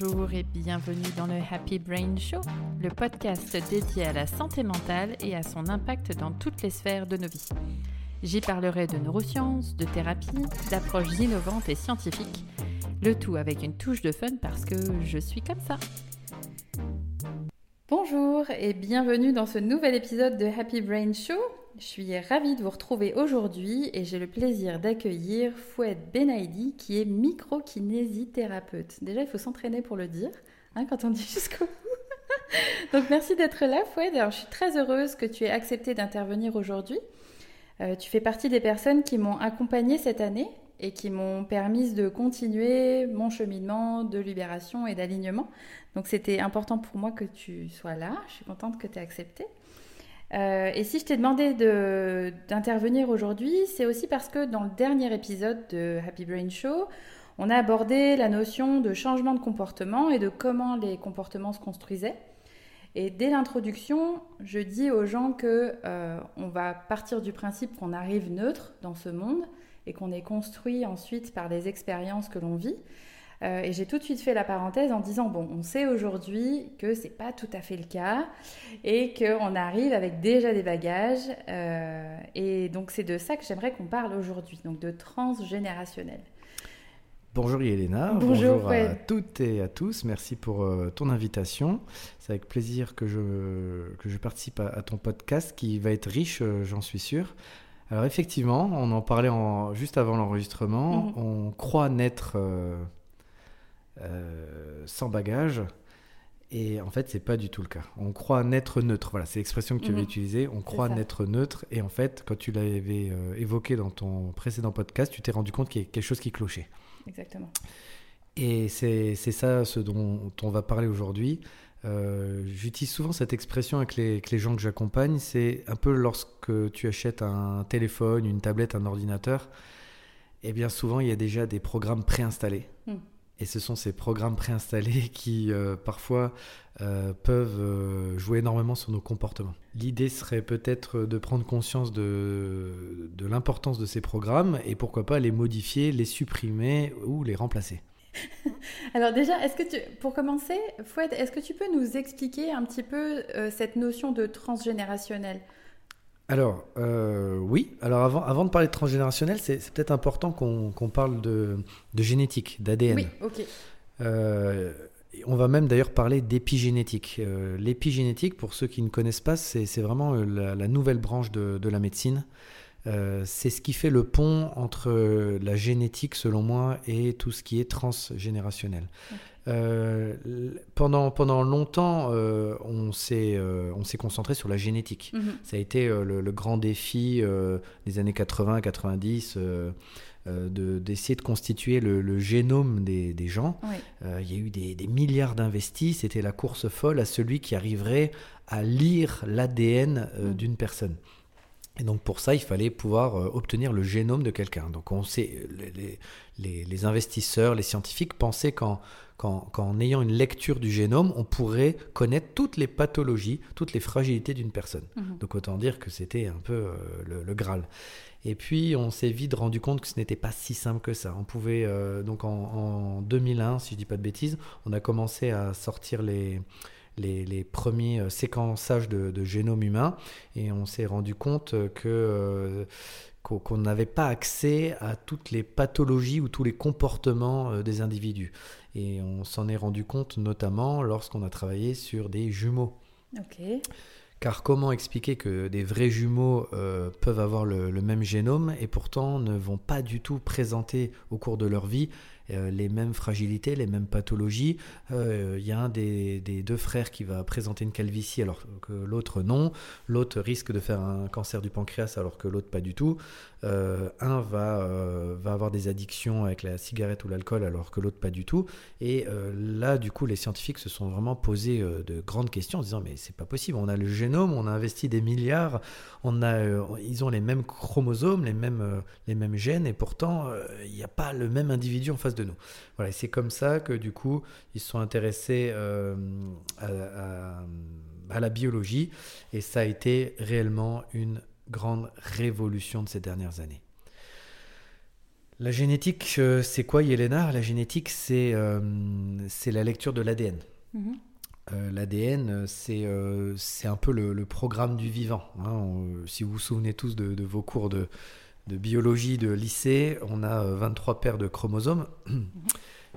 Bonjour et bienvenue dans le Happy Brain Show, le podcast dédié à la santé mentale et à son impact dans toutes les sphères de nos vies. J'y parlerai de neurosciences, de thérapie, d'approches innovantes et scientifiques, le tout avec une touche de fun parce que je suis comme ça. Bonjour et bienvenue dans ce nouvel épisode de Happy Brain Show. Je suis ravie de vous retrouver aujourd'hui et j'ai le plaisir d'accueillir Foued Benaidi qui est microkinésithérapeute. Déjà, il faut s'entraîner pour le dire hein, quand on dit jusqu'au bout. Donc merci d'être là Foued. Alors, je suis très heureuse que tu aies accepté d'intervenir aujourd'hui. Euh, tu fais partie des personnes qui m'ont accompagnée cette année et qui m'ont permis de continuer mon cheminement de libération et d'alignement. Donc c'était important pour moi que tu sois là. Je suis contente que tu aies accepté. Euh, et si je t'ai demandé d'intervenir aujourd'hui, c'est aussi parce que dans le dernier épisode de Happy Brain Show, on a abordé la notion de changement de comportement et de comment les comportements se construisaient. Et dès l'introduction, je dis aux gens que euh, on va partir du principe qu'on arrive neutre dans ce monde et qu'on est construit ensuite par les expériences que l'on vit. Euh, et j'ai tout de suite fait la parenthèse en disant bon, on sait aujourd'hui que c'est pas tout à fait le cas et qu'on arrive avec déjà des bagages. Euh, et donc c'est de ça que j'aimerais qu'on parle aujourd'hui, donc de transgénérationnel. Bonjour Yelena, bonjour, à toutes et à tous, merci pour euh, ton invitation. C'est avec plaisir que je, que je participe à, ton podcast qui va être riche, j'en suis sûr. Alors effectivement, on en parlait en, juste avant l'enregistrement, mhm. on croit naître euh, sans bagage. Et en fait, c'est pas du tout le cas. On croit naître neutre. Voilà, c'est l'expression que tu avais mhm. utilisée. On croit naître neutre. Et en fait, quand tu l'avais euh, évoqué dans ton précédent podcast, tu t'es rendu compte qu'il y a quelque chose qui clochait. Exactement. Et c'est ça ce dont on va parler aujourd'hui. Euh, j'utilise souvent cette expression avec les, les gens que j'accompagne. C'est un peu lorsque tu achètes un téléphone, une tablette, un ordinateur. Et eh bien souvent, il y a déjà des programmes préinstallés. Et ce sont ces programmes préinstallés qui, euh, parfois, euh, peuvent euh, jouer énormément sur nos comportements. L'idée serait peut-être de prendre conscience de, de l'importance de ces programmes et pourquoi pas les modifier, les supprimer ou les remplacer. Alors déjà, est-ce que tu, pour commencer, Fouad, est-ce que tu peux nous expliquer un petit peu cette notion de transgénérationnel? Alors, euh, oui. Alors, avant, avant de parler de transgénérationnel, c'est peut-être important qu'on parle de, génétique, d'ADN. Oui, ok. Euh, on va même d'ailleurs parler d'épigénétique. Euh, l'épigénétique, pour ceux qui ne connaissent pas, c'est vraiment la, nouvelle branche de, la médecine. c'est ce qui fait le pont entre la génétique, selon moi, et tout ce qui est transgénérationnel. Euh, pendant, pendant longtemps, euh, on s'est euh, on s'est concentré sur la génétique. Mhm. Ça a été le, grand défi des années 80-90 d'essayer de, constituer le, génome des, des gens. Il y a eu des, des milliards d'investis. C'était la course folle à celui qui arriverait à lire l'ADN mhm. d'une personne. Et donc pour ça, il fallait pouvoir obtenir le génome de quelqu'un. Donc on sait, les, les, les, investisseurs, les scientifiques pensaient qu'en qu'en ayant une lecture du génome, on pourrait connaître toutes les pathologies, toutes les fragilités d'une personne. Mhm. Donc autant dire que c'était un peu euh, le, Graal. Et puis on s'est vite rendu compte que ce n'était pas si simple que ça. On pouvait, euh, donc en, 2001, si je dis pas de bêtises, on a commencé à sortir les, les, premiers euh, séquençages de, de, génome humain et on s'est rendu compte que qu'on n'avait pas accès à toutes les pathologies ou tous les comportements des individus. Et on s'en est rendu compte notamment lorsqu'on a travaillé sur des jumeaux. Car comment expliquer que des vrais jumeaux euh, peuvent avoir le, même génome et pourtant ne vont pas du tout présenter au cours de leur vie euh, les mêmes fragilités, les mêmes pathologies. Il euh, y a un des, deux frères qui va présenter une calvitie alors que l'autre non. L'autre risque de faire un cancer du pancréas alors que l'autre pas du tout. Euh, un va, va avoir des addictions avec la cigarette ou l'alcool alors que l'autre pas du tout. Et là, du coup, les scientifiques se sont vraiment posé de grandes questions en disant mais c'est pas possible. On a le génome, on a investi des milliards, on a, ils ont les mêmes chromosomes, les mêmes, les mêmes gènes et pourtant il n'y a pas le même individu en face de nous. Voilà, c'est comme ça que du coup, ils se sont intéressés euh, à, la biologie et ça a été réellement une grande révolution de ces dernières années. La génétique, euh, c'est quoi Yelena La génétique, c'est euh, la lecture de l'ADN. Mhm. Euh, L'ADN, c'est euh, un peu le, le programme du vivant. hein. On- si vous vous souvenez tous de, de vos cours de, de biologie de lycée, on a euh, 23 paires de chromosomes.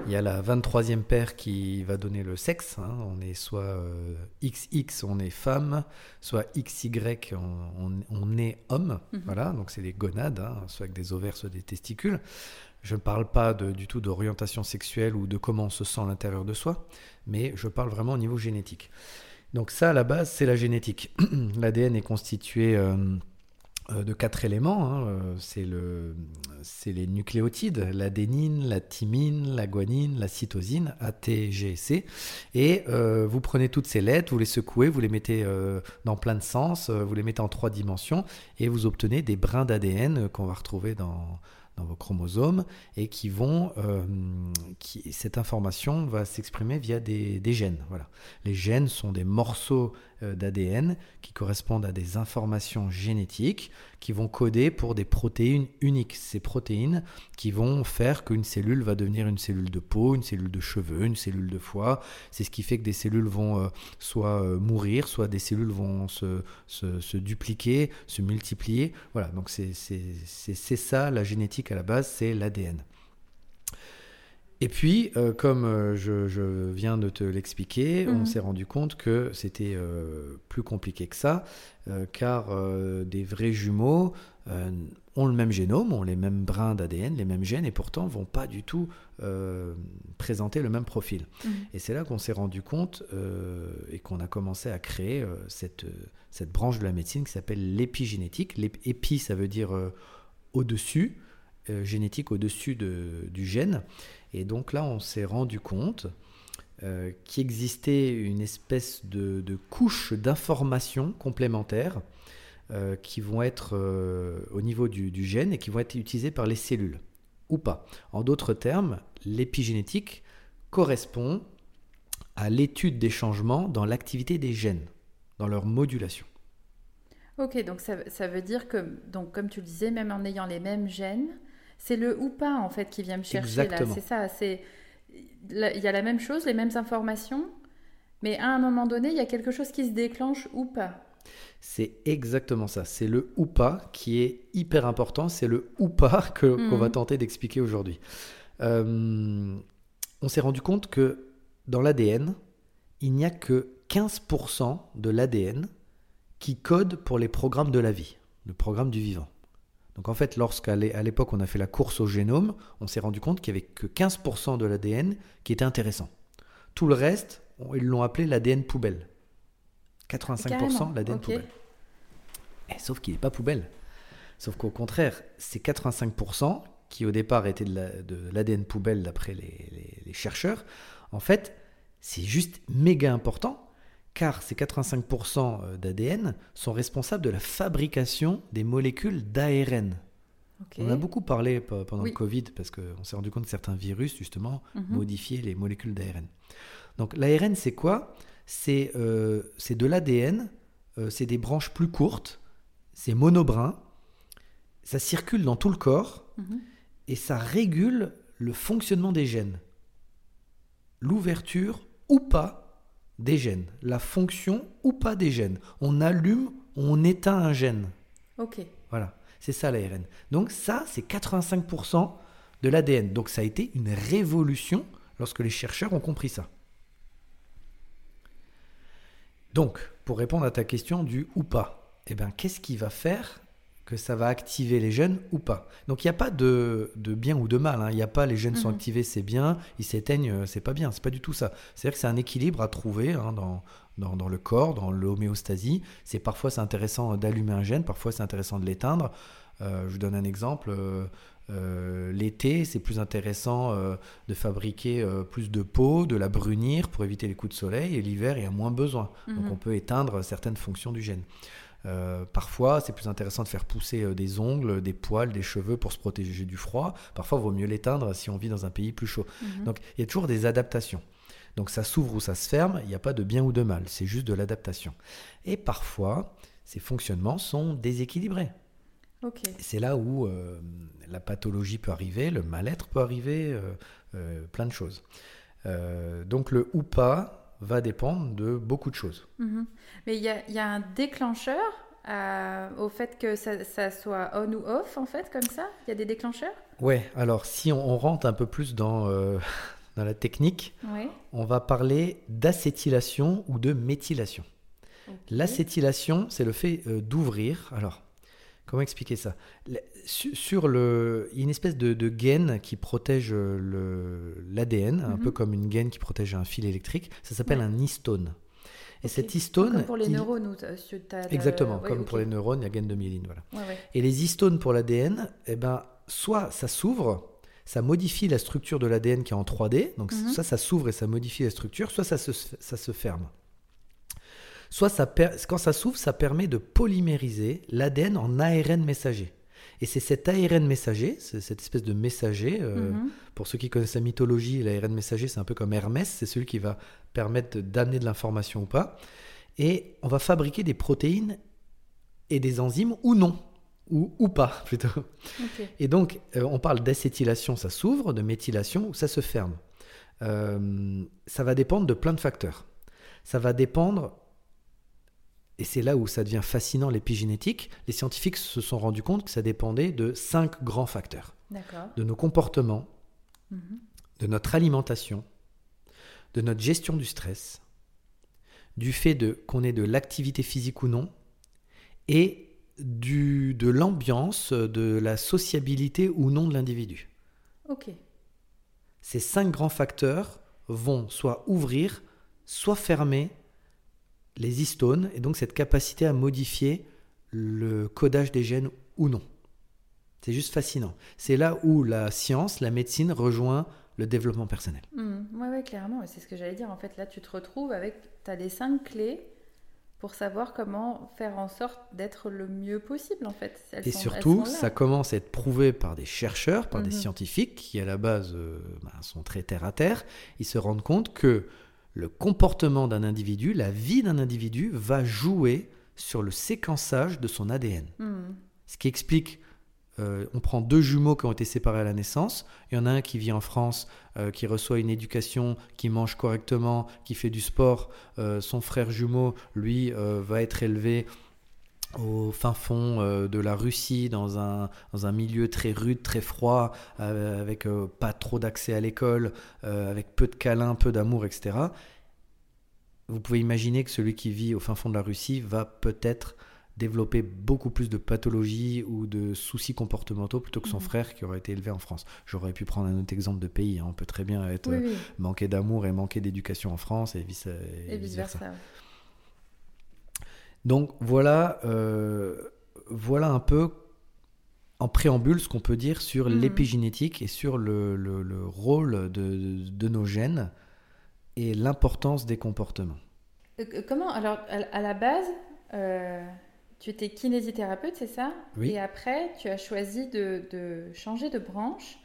Il y a la 23e paire qui va donner le sexe. hein. On est soit euh, XX, on est femme, soit XY, on, on- on est homme. Mhm. Voilà, donc c'est des gonades, hein, soit avec des ovaires, soit des testicules. Je ne parle pas de- du tout d'orientation sexuelle ou de comment on se sent à l'intérieur de soi, mais je parle vraiment au niveau génétique. Donc ça, à la base, c'est la génétique. L'ADN est constitué euh, euh, de quatre éléments. hein. Euh, C'est le, les nucléotides, l'adénine, la thymine, la guanine, la cytosine, A, T, G, C. Et euh, vous prenez toutes ces lettres, vous les secouez, vous les mettez euh, dans plein de sens, euh, vous les mettez en trois dimensions, et vous obtenez des brins d'ADN euh, qu'on va retrouver dans, dans vos chromosomes et qui vont, euh, qui, cette information va s'exprimer via des, des gènes. Voilà. Les gènes sont des morceaux euh, d'ADN qui correspondent à des informations génétiques qui vont coder pour des protéines uniques. Ces protéines qui vont faire qu'une cellule va devenir une cellule de peau, une cellule de cheveux, une cellule de foie. C'est ce qui fait que des cellules vont euh, soit euh, mourir, soit des cellules vont se, se, se dupliquer, se multiplier. Voilà, donc c'est ça la génétique à la base, c'est l'ADN. Et puis, euh, comme euh, je, je viens de te l'expliquer, on Mhm. s'est rendu compte que c'était euh, plus compliqué que ça, car des vrais jumeaux ont le même génome, ont les mêmes brins d'ADN, les mêmes gènes, et pourtant vont pas du tout présenter le même profil. Mhm. Et c'est là qu'on s'est rendu compte et qu'on a commencé à créer cette, cette branche de la médecine qui s'appelle l'épigénétique. L'épi, ça veut dire au-dessus, génétique au-dessus de- du gène. Et donc là, on s'est rendu compte euh, qu'il existait une espèce de, couche d'informations complémentaires euh, qui vont être euh, au niveau du, du gène et qui vont être utilisées par les cellules, ou pas. En d'autres termes, l'épigénétique correspond à l'étude des changements dans l'activité des gènes, dans leur modulation. Ok, donc ça, ça veut dire que, donc, comme tu le disais, même en ayant les mêmes gènes, c'est le ou pas en fait qui vient me chercher Exactement. là. C'est ça. C'est il y a la même chose, les mêmes informations, mais à un moment donné, il y a quelque chose qui se déclenche ou pas. C'est exactement ça. C'est le ou pas qui est hyper important. C'est le ou pas que- qu'on Mhm. va tenter d'expliquer aujourd'hui. Euh, on s'est rendu compte que dans l'ADN, il n'y a que 15% de l'ADN qui code pour les programmes de la vie, le programme du vivant. Donc en fait, lorsqu'à l'époque on a fait la course au génome, on s'est rendu compte qu'il n'y avait que 15% de l'ADN qui était intéressant. Tout le reste, ils l'ont appelé l'ADN poubelle. 85% Carrément, l'ADN poubelle. Eh, sauf qu'il n'est pas poubelle. Sauf qu'au contraire, ces 85% qui au départ étaient de la- de l'ADN poubelle d'après les, les- les chercheurs, en fait, c'est juste méga important car ces 85% d'ADN sont responsables de la fabrication des molécules d'ARN. On a beaucoup parlé pe- pendant Oui. le Covid parce qu'on s'est rendu compte que certains virus, justement, Mhm. modifiaient les molécules d'ARN. Donc l'ARN, c'est quoi? C'est euh, de l'ADN, euh, c'est des branches plus courtes, c'est monobrun, ça circule dans tout le corps Mhm. et ça régule le fonctionnement des gènes. L'ouverture ou pas des gènes, la fonction ou pas des gènes. On allume, on éteint un gène. Ok. Voilà, c'est ça l'ARN. Donc ça, c'est 85% de l'ADN. Donc ça a été une révolution lorsque les chercheurs ont compris ça. Donc, pour répondre à ta question du ou pas, eh ben, qu'est-ce qui va faire que ça va activer les gènes ou pas Donc il n'y a pas de, de bien ou de mal. hein. Il n'y a pas les gènes sont Mhm. activés, c'est bien, ils s'éteignent, euh, c'est pas bien. C'est pas du tout ça. C'est-à-dire que c'est un équilibre à trouver hein, dans, dans, dans le corps, dans l'homéostasie. C'est parfois c'est intéressant d'allumer un gène, parfois c'est intéressant de l'éteindre. Euh, je vous donne un exemple. euh, euh, L'été, c'est plus intéressant euh, de fabriquer euh, plus de peau, de la brunir pour éviter les coups de soleil. Et l'hiver, il y a moins besoin. Donc Mhm. on peut éteindre certaines fonctions du gène. Euh, parfois, c'est plus intéressant de faire pousser euh, des ongles, des poils, des cheveux pour se protéger du froid. Parfois, il vaut mieux l'éteindre si on vit dans un pays plus chaud. Mhm. Donc, il y a toujours des adaptations. Donc, ça s'ouvre ou ça se ferme, il n'y a pas de bien ou de mal, c'est juste de l'adaptation. Et parfois, ces fonctionnements sont déséquilibrés. C'est là où la pathologie peut arriver, le mal-être peut arriver, plein de choses. donc le ou pas va dépendre de beaucoup de choses. Mhm. Mais il y a, y a, un déclencheur au fait que ça, ça, soit on ou off, en fait, comme ça? Il y a des déclencheurs? Ouais, alors si on, rentre un peu plus dans, dans la technique, on va parler d'acétylation ou de méthylation. L'acétylation, c'est le fait euh, d'ouvrir. Alors, comment expliquer ça? Sur le, il y a une espèce de, gaine qui protège l'ADN, un mhm. peu comme une gaine qui protège un fil électrique. Ça s'appelle un histone. Et cet histone. Comme pour les neurones. Exactement, comme pour les neurones, il y a gaine de myéline. Voilà. Et les histones pour l'ADN, eh ben, soit ça s'ouvre, ça modifie la structure de l'ADN qui est en 3D, donc mhm. soit ça s'ouvre et ça modifie la structure, soit ça se, ça se ferme. Soit ça quand ça s'ouvre, ça permet de polymériser l'ADN en ARN messager. Et c'est cet ARN messager, cette espèce de messager, euh, mhm. pour ceux qui connaissent la mythologie, l'ARN messager, c'est un peu comme Hermès, c'est celui qui va permettre d'amener de l'information ou pas. Et on va fabriquer des protéines et des enzymes ou non ou, pas plutôt. Et donc, euh, on parle d'acétylation, ça s'ouvre, de méthylation, ça se ferme. Euh, ça va dépendre de plein de facteurs. Ça va dépendre, et c'est là où ça devient fascinant l'épigénétique, les scientifiques se sont rendus compte que ça dépendait de cinq grands facteurs. De nos comportements, mhm. de notre alimentation, de notre gestion du stress, du fait de qu'on ait de l'activité physique ou non, et du, de l'ambiance, de la sociabilité ou non de l'individu. Ok. Ces cinq grands facteurs vont soit ouvrir, soit fermer les histones, et donc cette capacité à modifier le codage des gènes ou non. C'est juste fascinant. C'est là où la science, la médecine rejoint le développement personnel. oui, mmh. ouais, clairement. C'est ce que j'allais dire. En fait, là, tu te retrouves avec, tu as les cinq clés pour savoir comment faire en sorte d'être le mieux possible en fait. et surtout, ça commence à être prouvé par des chercheurs, par des mhm. scientifiques qui à la base euh, bah, sont très terre à terre. Ils se rendent compte que le comportement d'un individu, la vie d'un individu va jouer sur le séquençage de son ADN. Mhm. Ce qui explique euh, on prend deux jumeaux qui ont été séparés à la naissance. Il y en a un qui vit en France, euh, qui reçoit une éducation, qui mange correctement, qui fait du sport. Euh, son frère jumeau, lui, va être élevé au fin fond de la Russie, dans un, dans un milieu très rude, très froid, avec pas trop d'accès à l'école, avec peu de câlins, peu d'amour, etc. Vous pouvez imaginer que celui qui vit au fin fond de la Russie va peut-être développer beaucoup plus de pathologies ou de soucis comportementaux plutôt que son mhm. frère qui aurait été élevé en France. J'aurais pu prendre un autre exemple de pays. Hein. On peut très bien être euh, manqué d'amour et manqué d'éducation en France et vice, et versa. Donc voilà, euh, voilà un peu en préambule ce qu'on peut dire sur mhm. l'épigénétique et sur le, le, rôle de, de, nos gènes et l'importance des comportements. Euh, comment alors à, la base tu étais kinésithérapeute, c'est ça? Oui. Et après, tu as choisi de, changer de branche.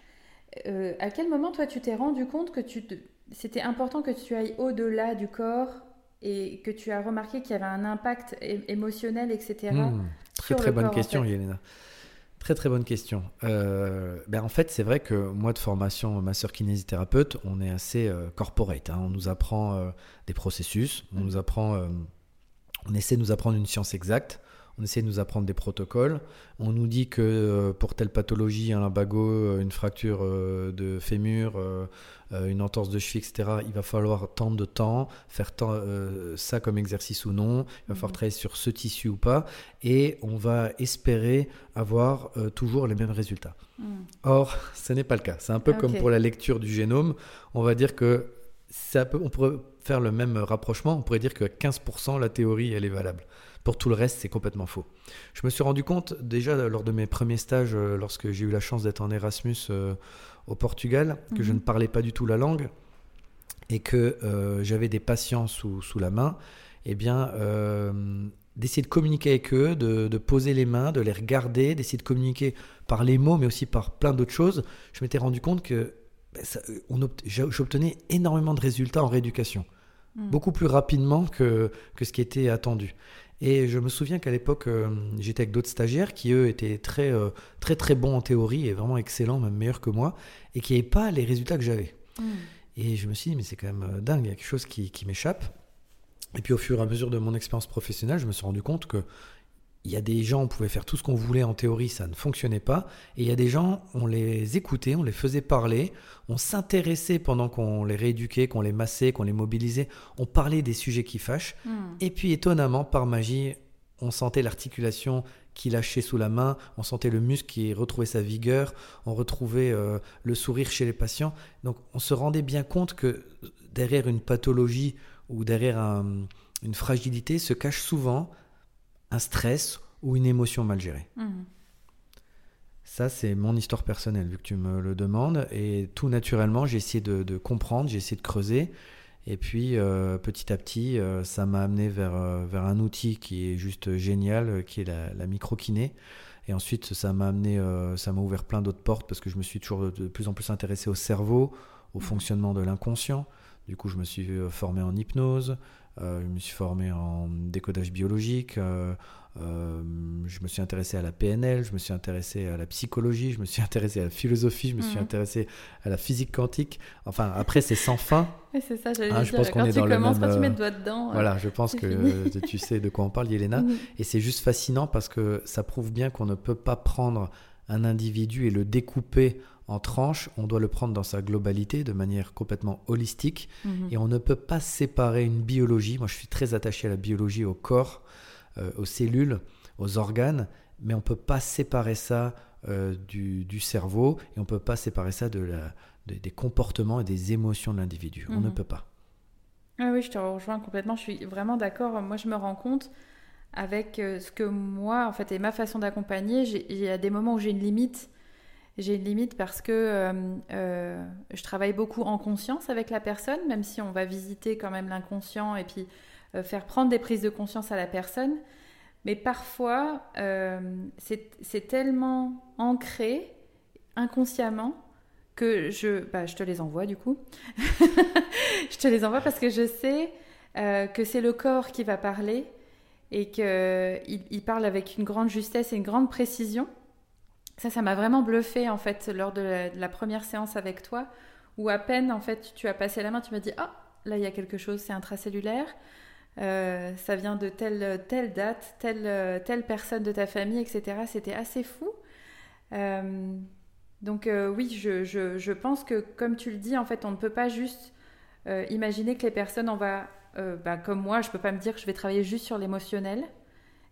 Euh, à quel moment, toi, tu t'es rendu compte que tu c'était important que tu ailles au-delà du corps? Et que tu as remarqué qu'il y avait un impact émotionnel, etc. Hmm, très très bonne question, Yelena. Très très bonne question. Euh, ben en fait, c'est vrai que moi de formation masseur kinésithérapeute, on est assez euh, corporate. Hein. On nous apprend des processus, on nous apprend, on essaie de nous apprendre une science exacte on essaie de nous apprendre des protocoles. On nous dit que euh, pour telle pathologie, un lumbago, euh, une fracture euh, de fémur, une entorse de cheville, etc., il va falloir tant de temps, faire ça comme exercice ou non, il va falloir mhm. travailler sur ce tissu ou pas, et on va espérer avoir toujours les mêmes résultats. Mhm. Or, ce n'est pas le cas. C'est un peu comme pour la lecture du génome. On va dire que ça on pourrait faire le même rapprochement, on pourrait dire que 15% la théorie, elle est valable. Pour tout le reste, c'est complètement faux. Je me suis rendu compte déjà lors de mes premiers stages, euh, lorsque j'ai eu la chance d'être en Erasmus euh, au Portugal, que je mhm. ne parlais pas du tout la langue et que euh, j'avais des patients sous, sous, la main, eh bien, d'essayer de communiquer avec eux, de, poser les mains, de les regarder, d'essayer de communiquer par les mots, mais aussi par plein d'autres choses, je m'étais rendu compte que ben, j'obtenais énormément de résultats en rééducation, mhm. beaucoup plus rapidement que, que ce qui était attendu. Et je me souviens qu'à l'époque, euh, j'étais avec d'autres stagiaires qui, eux, étaient très, euh, très, très bons en théorie et vraiment excellents, même meilleurs que moi, et qui n'avaient pas les résultats que j'avais. Mm. Et je me suis dit, mais c'est quand même euh, dingue, il y a quelque chose qui, qui m'échappe. Et puis au fur et à mesure de mon expérience professionnelle, je me suis rendu compte que il y a des gens, on pouvait faire tout ce qu'on voulait en théorie, ça ne fonctionnait pas. Et il y a des gens, on les écoutait, on les faisait parler, on s'intéressait pendant qu'on les rééduquait, qu'on les massait, qu'on les mobilisait, on parlait des sujets qui fâchent. Mm. Et puis étonnamment, par magie, on sentait l'articulation qui lâchait sous la main, on sentait le muscle qui retrouvait sa vigueur, on retrouvait euh, le sourire chez les patients. Donc on se rendait bien compte que derrière une pathologie ou derrière un- une fragilité se cache souvent un stress ou une émotion mal gérée. Mm. Ça, c'est mon histoire personnelle, vu que tu me le demandes. Et tout naturellement, j'ai essayé de, de comprendre, j'ai essayé de creuser. Et puis, euh, petit à petit, euh, ça m'a amené vers, euh, vers un outil qui est juste génial, qui est la, la microkiné. Et ensuite, ça m'a amené, ça m'a ouvert plein d'autres portes parce que je me suis toujours de plus en plus intéressé au cerveau, au fonctionnement de l'inconscient. Du coup, je me suis formé en hypnose, je me suis formé en décodage biologique, euh, euh, je me suis intéressé à la PNL, je me suis intéressé à la psychologie, je me suis intéressé à la philosophie, je me suis Mhm. intéressé à la physique quantique. Enfin, après, c'est sans fin. C'est ça, j'allais dire. je pense qu'on est tu dans le commences, même, quand tu mets euh, le doigt dedans. euh, Voilà, je pense que euh, tu sais de quoi on parle, Yelena. mm. Et c'est juste fascinant parce que ça prouve bien qu'on ne peut pas prendre un individu et le découper en tranches. On doit le prendre dans sa globalité, de manière complètement holistique. Mhm. Et on ne peut pas séparer une biologie. Moi, je suis très attaché à la biologie, au corps, euh, aux cellules, aux organes, mais on ne peut pas séparer ça euh, du, du cerveau et on ne peut pas séparer ça de la, de- des comportements et des émotions de l'individu. On ne Mhm. peut pas. Ah oui, je te rejoins complètement. Je suis vraiment d'accord. Moi, je me rends compte avec euh, ce que moi, en fait, et ma façon d'accompagner, il y a des moments où j'ai une limite. J'ai une limite parce que euh, euh, je travaille beaucoup en conscience avec la personne, même si on va visiter quand même l'inconscient et puis euh, faire prendre des prises de conscience à la personne. Mais parfois, c'est tellement ancré inconsciemment que je, bah, je te les envoie du coup. je te les envoie parce que je sais que c'est le corps qui va parler et qu'il il parle avec une grande justesse et une grande précision. Ça, ça m'a vraiment bluffé en fait lors de la, première séance avec toi, où à peine en fait tu as passé la main, tu m'as dit ah là il y a quelque chose, c'est intracellulaire, euh, ça vient de telle telle date, telle telle personne de ta famille, etc. C'était assez fou. Euh, donc euh, oui, je, pense que comme tu le dis, en fait, on ne peut pas juste imaginer que les personnes, on va, bah, comme moi, je peux pas me dire que je vais travailler juste sur l'émotionnel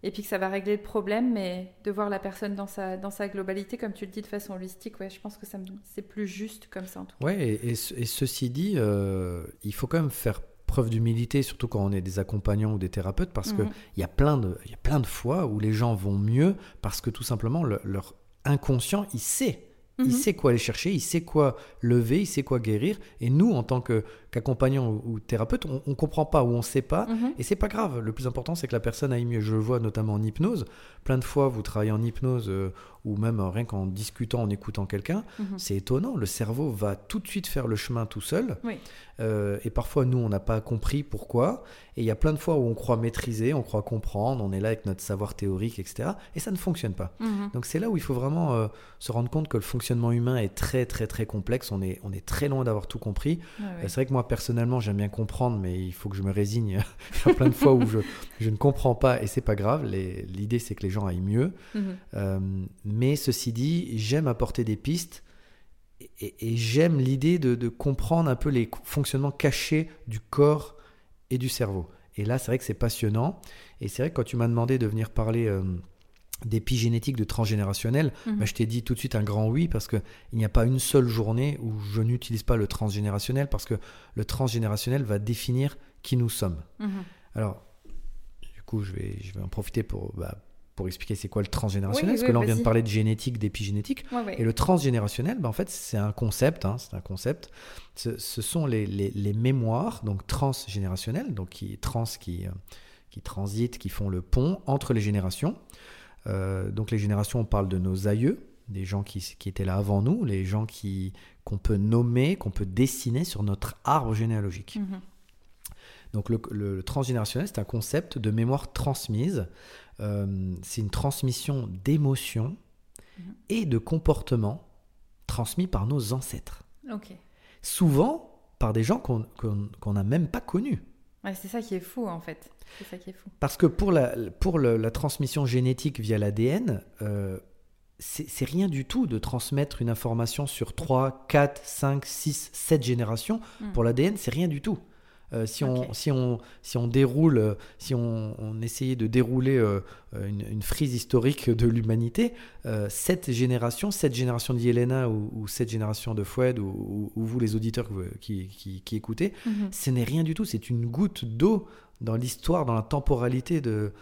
et puis que ça va régler le problème, mais de voir la personne dans sa, dans sa globalité, comme tu le dis, de façon holistique, ouais, je pense que c'est plus juste comme ça en tout cas. Ouais, et, et ce- et ceci dit, euh, il faut quand même faire preuve d'humilité, surtout quand on est des accompagnants ou des thérapeutes, parce Mhm. que il y a plein de, il y a plein de fois où les gens vont mieux parce que tout simplement le- leur inconscient, il sait. Mhm. Il sait quoi aller chercher, il sait quoi lever, il sait quoi guérir. Et nous, en tant que- qu'accompagnants ou, ou thérapeutes, on ne comprend pas ou on ne sait pas. Mhm. Et c'est pas grave. Le plus important, c'est que la personne aille mieux. Je le vois notamment en hypnose. Plein de fois, vous travaillez en hypnose euh, ou même euh, rien qu'en discutant, en écoutant quelqu'un. Mhm. C'est étonnant. Le cerveau va tout de suite faire le chemin tout seul. Oui. Euh, et parfois, nous, on n'a pas compris pourquoi. Et il y a plein de fois où on croit maîtriser, on croit comprendre, on est là avec notre savoir théorique, etc. Et ça ne fonctionne pas. Mhm. Donc c'est là où il faut vraiment se rendre compte que le fonctionnement humain est très très très complexe. On est, on est très loin d'avoir tout compris. C'est vrai que moi personnellement j'aime bien comprendre, mais il faut que je me résigne. il y a plein de fois où je, je ne comprends pas et c'est pas grave. L'idée c'est que les gens aillent mieux. Mhm. Euh, mais ceci dit, j'aime apporter des pistes et, et- et j'aime l'idée de, de comprendre un peu les fonctionnements cachés du corps et du cerveau. Et là c'est vrai que c'est passionnant. Et c'est vrai que quand tu m'as demandé de venir parler euh, d'épigénétique de transgénérationnel, bah, je t'ai dit tout de suite un grand oui parce qu'il n'y a pas une seule journée où je n'utilise pas le transgénérationnel parce que le transgénérationnel va définir qui nous sommes. Mhm. Alors, du coup, je vais, je vais en profiter pour, bah, pour expliquer c'est quoi le transgénérationnel Oui, parce oui, que là, on vient de parler de génétique, d'épigénétique. Ouais, ouais. Et le transgénérationnel, bah, en fait, c'est un concept. hein, c'est un concept. Ce, ce sont les, les- les mémoires, donc transgénérationnelles, donc qui trans qui, euh, qui transitent, qui font le pont entre les générations. Euh, donc les générations, on parle de nos aïeux, des gens qui, qui étaient là avant nous, les gens qui qu'on peut nommer, qu'on peut dessiner sur notre arbre généalogique. Mhm. Donc le, transgénérationnel, c'est un concept de mémoire transmise. Euh, c'est une transmission d'émotions mhm. et de comportements transmis par nos ancêtres. Souvent par des gens qu'on n'a même pas connus. C'est ça qui est fou en fait. Ça qui est fou. Parce que pour la, pour la transmission génétique via l'ADN, euh, c'est rien du tout de transmettre une information sur 3, 4, 5, 6, 7 générations. Hmm. Pour l'ADN, c'est rien du tout. Euh, si, on, si, on, si on déroule, euh, si on, essayait de dérouler euh, une, frise historique de l'humanité, cette génération, cette génération d'Yelena ou, ou cette génération de Foued ou, vous les auditeurs qui, qui, écoutez, mhm. ce n'est rien du tout. C'est une goutte d'eau dans l'histoire, dans la temporalité de,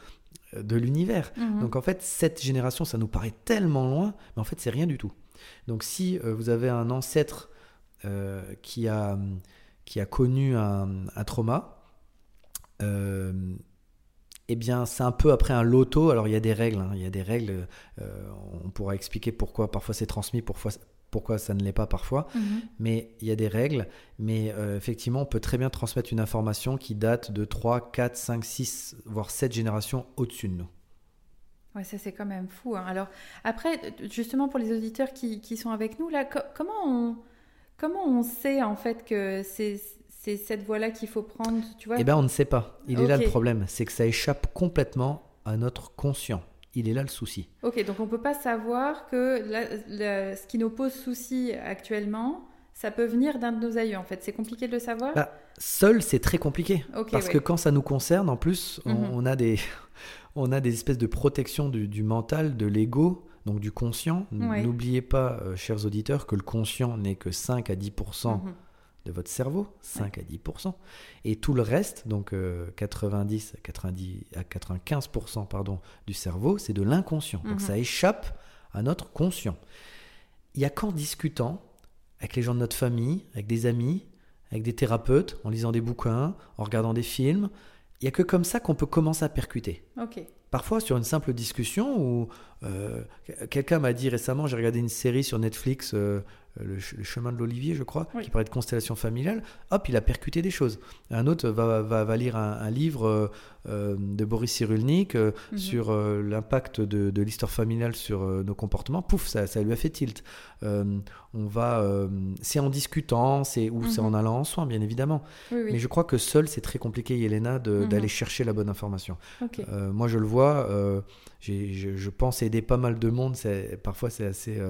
de l'univers. Mhm. Donc en fait, cette génération, ça nous paraît tellement loin, mais en fait, c'est rien du tout. Donc si vous avez un ancêtre qui a qui a connu un, trauma, euh, eh bien, c'est un peu après un loto. Alors, il y a des règles. Hein. il y a des règles. Euh, on pourra expliquer pourquoi parfois c'est transmis, pourquoi, pourquoi ça ne l'est pas parfois. Mhm. Mais il y a des règles. Mais euh, effectivement, on peut très bien transmettre une information qui date de 3, 4, 5, 6, voire 7 générations au-dessus de nous. Ouais, ça c'est quand même fou. Hein. Alors, après, justement, pour les auditeurs qui, qui sont avec nous, là, comment on Comment on sait en fait que c'est cette voie-là qu'il faut prendre tu vois? Eh bien, on ne sait pas. Il est là le problème. C'est que ça échappe complètement à notre conscient. Il est là le souci. Ok, donc on ne peut pas savoir que ce qui nous pose souci actuellement, ça peut venir d'un de nos aïeux en fait. C'est compliqué de le savoir? Bah, Seul, c'est très compliqué. parce que quand ça nous concerne, en plus, on, mhm. a des, on a des espèces de protection du, du mental, de l'ego donc du conscient. N'oubliez pas, euh, chers auditeurs, que le conscient n'est que 5 à 10% mhm. de votre cerveau, 5 à 10%, et tout le reste, donc 90 euh, à, 90 à 95% pardon, du cerveau, c'est de l'inconscient. Donc mhm. ça échappe à notre conscient. Il n'y a qu'en discutant avec les gens de notre famille, avec des amis, avec des thérapeutes, en lisant des bouquins, en regardant des films, il n'y a que comme ça qu'on peut commencer à percuter. Ok. Parfois sur une simple discussion où euh, quelqu'un m'a dit récemment, j'ai regardé une série sur Netflix, euh, le, chemin de l'Olivier, je crois, qui parlait de constellation familiale. Hop, il a percuté des choses. Un autre va, va, lire un, livre euh, de Boris Cyrulnik mhm. sur l'impact de, l'histoire familiale sur nos comportements. Pouf, ça, ça, lui a fait tilt. on va, c'est en discutant, c'est ou c'est en mhm. allant en soin, bien évidemment. Mais je crois que seul, c'est très compliqué, Yelena, mhm. d'aller chercher la bonne information. moi, je le vois. je, je pense aider pas mal de monde. Parfois, c'est assez.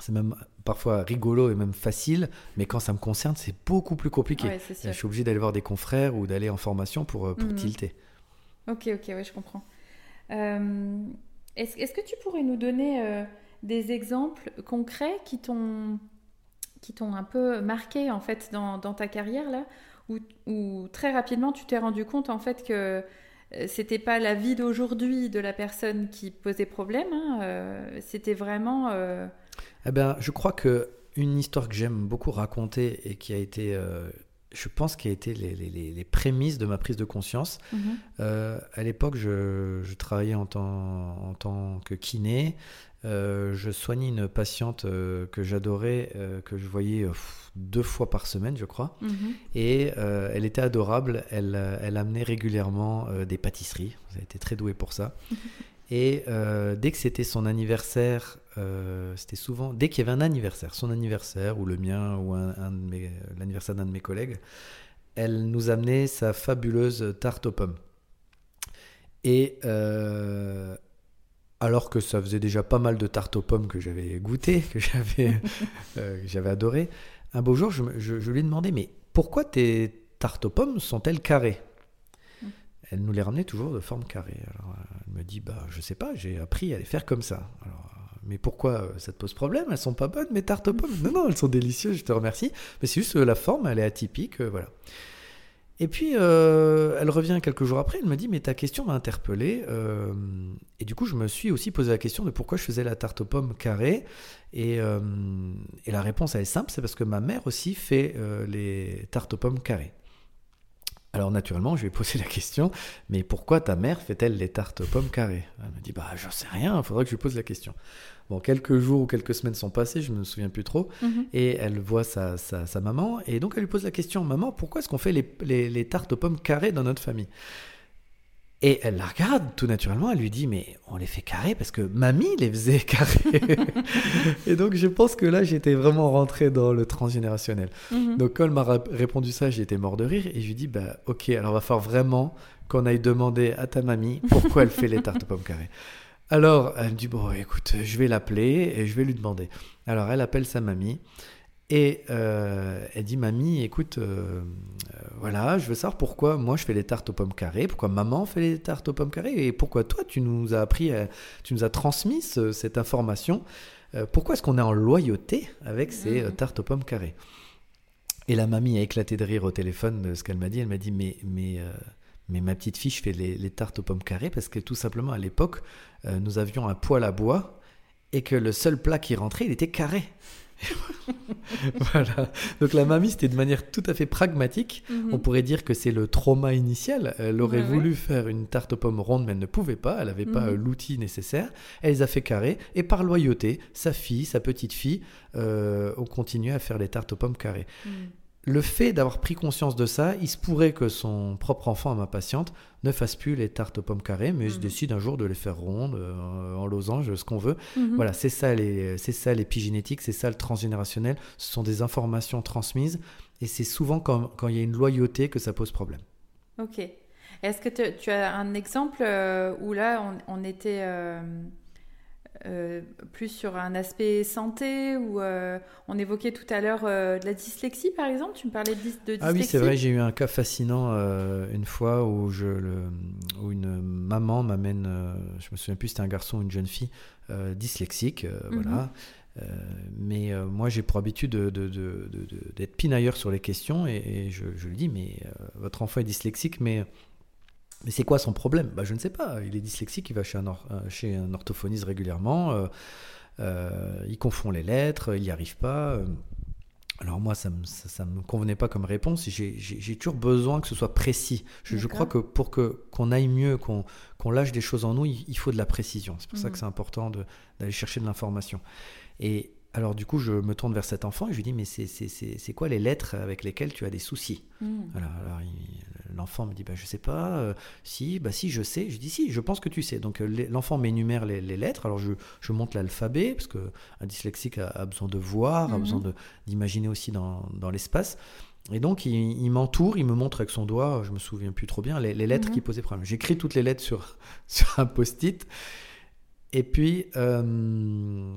Euh, c'est même parfois rigolo et même facile, mais quand ça me concerne, c'est beaucoup plus compliqué. je suis obligé d'aller voir des confrères ou d'aller en formation pour, euh, pour mhm. tilter. Ok, ok, ouais, je comprends. Euh, est-ce, est que tu pourrais nous donner des exemples concrets qui t'ont qui t'ont un peu marqué en fait dans, dans ta carrière là, où, où, très rapidement tu t'es rendu compte en fait que euh, c'était pas la vie d'aujourd'hui de la personne qui posait problème, hein, euh, c'était vraiment. Euh, eh ben, je crois que une histoire que j'aime beaucoup raconter et qui a été, je pense, qui a été les, les, les, prémices de ma prise de conscience. Mhm. à l'époque, je, je, travaillais en tant, en tant que kiné. je soignais une patiente que j'adorais, que je voyais deux fois par semaine, je crois. Mhm. Et euh, elle était adorable. Elle, euh, elle amenait régulièrement euh, des pâtisseries. Elle été très douée pour ça. Et dès que c'était son anniversaire, c'était souvent, dès qu'il y avait un anniversaire, son anniversaire ou le mien ou un, l'anniversaire d'un de mes collègues, elle nous amenait sa fabuleuse tarte aux pommes. Et alors que ça faisait déjà pas mal de tartes aux pommes que j'avais goûté, que j'avais, j'avais adoré, un beau jour, je, lui ai demandé, mais pourquoi tes tartes aux pommes sont-elles carrées? Elle nous les ramenait toujours de forme carrée. Alors, elle me dit, bah, je sais pas, j'ai appris à les faire comme ça. Alors, mais pourquoi euh, ça te pose problème? Elles sont pas bonnes, mes tartes aux pommes Non, non, elles sont délicieuses, je te remercie. Mais c'est juste la forme, elle est atypique, euh, voilà. Et puis, euh, elle revient quelques jours après, elle me dit, mais ta question m'a interpellé. Euh, et du coup, je me suis aussi posé la question de pourquoi je faisais la tarte aux pommes carrée. Et, euh, et la réponse, elle est simple, c'est parce que ma mère aussi fait les tartes aux pommes carrées. Alors naturellement, je lui ai posé la question, mais pourquoi ta mère fait-elle les tartes aux pommes carrées? Elle me dit, bah, j'en sais rien, il faudrait que je lui pose la question. Bon, quelques jours ou quelques semaines sont passés, je ne me souviens plus trop. Mhm. Et elle voit sa, sa, sa maman. Et donc, elle lui pose la question Maman, pourquoi est-ce qu'on fait les, les, les tartes aux pommes carrées dans notre famille? Et elle la regarde tout naturellement, elle lui dit mais on les fait carrés parce que mamie les faisait carrés. et donc je pense que là j'étais vraiment rentré dans le transgénérationnel. Mhm. Donc quand elle m'a répondu ça, j'étais mort de rire et je lui dis bah ok alors va falloir vraiment qu'on aille demander à ta mamie pourquoi elle fait les tartes aux pommes carrées. Alors elle me dit bon écoute je vais l'appeler et je vais lui demander. Alors elle appelle sa mamie et euh, elle dit mamie écoute euh, euh, voilà je veux savoir pourquoi moi je fais les tartes aux pommes carrées pourquoi maman fait les tartes aux pommes carrées et pourquoi toi tu nous as appris à- tu nous as transmis ce- cette information Euh, pourquoi est-ce qu'on est en loyauté avec ces euh, tartes aux pommes carrées? Et la mamie a éclaté de rire au téléphone de ce qu'elle m'a dit. Elle m'a dit mais mais mais ma petite fille, je fais les, les tartes aux pommes carrées parce que tout simplement à l'époque, nous avions un poêle à bois et que le seul plat qui rentrait, il était carré. voilà. Donc la mamie, c'était de manière tout à fait pragmatique. Mhm. On pourrait dire que c'est le trauma initial. Elle aurait Ouais, voulu faire une tarte aux pommes ronde, mais elle ne pouvait pas. Elle n'avait pas Mhm. euh, l'outil nécessaire. Elle les a fait carrées. Et par loyauté, sa fille, sa petite fille, euh, ont continué à faire les tartes aux pommes carrées. Mhm. Le fait d'avoir pris conscience de ça, il se pourrait que son propre enfant, ma patiente, ne fasse plus les tartes aux pommes carrées, mais se Mhm. décide un jour de les faire rondes, euh, en losange, ce qu'on veut. Mhm. Voilà, c'est ça les- c'est ça l'épigénétique, c'est ça le transgénérationnel. Ce sont des informations transmises et c'est souvent quand, quand il y a une loyauté que ça pose problème. Ok. Est-ce que tu as un exemple euh, où là, on, on était euh, euh, plus sur un aspect santé, ou euh, on évoquait tout à l'heure euh, de la dyslexie, par exemple Tu me parlais de, dys- de dyslexie Ah oui, c'est vrai, j'ai eu un cas fascinant une fois où, je, le, où une maman m'amène, je me souviens plus c'était un garçon ou une jeune fille, dyslexique, Mhm. voilà. Mais moi, j'ai pour habitude de- de- de- de- de- d'être pinailleur sur les questions et, et je, je lui dis, mais votre enfant est dyslexique, mais, mais c'est quoi son problème? Bah, Je ne sais pas, il est dyslexique, il va chez un, or- euh, chez un orthophoniste régulièrement, euh, euh, il confond les lettres, il n'y arrive pas. alors moi, ça ne me, ça, ça me convenait pas comme réponse. J'ai- toujours besoin que ce soit précis. Je, je crois que pour que qu'on aille mieux, qu'on qu'on lâche des choses en nous, il, il faut de la précision. C'est pour ça Mhm. que c'est important d'aller chercher de l'information. Et alors du coup, je me tourne vers cet enfant et je lui dis, mais c'est- c'est c'est- c'est quoi les lettres avec lesquelles tu as des soucis? Voilà, alors l'enfant me dit bah je sais pas, euh, si, bah si je sais. Je dis si, je pense que tu sais. Donc euh, l'enfant m'énumère les, les lettres. Alors je, je monte l'alphabet parce que un dyslexique a, a besoin de voir, a Mhm. besoin d'imaginer aussi dans, dans l'espace. Et donc il, il m'entoure, il me montre avec son doigt, je me souviens plus trop bien, les, les lettres Mhm. qui posaient problème. J'écris toutes les lettres sur, sur un post-it. Et puis, euh,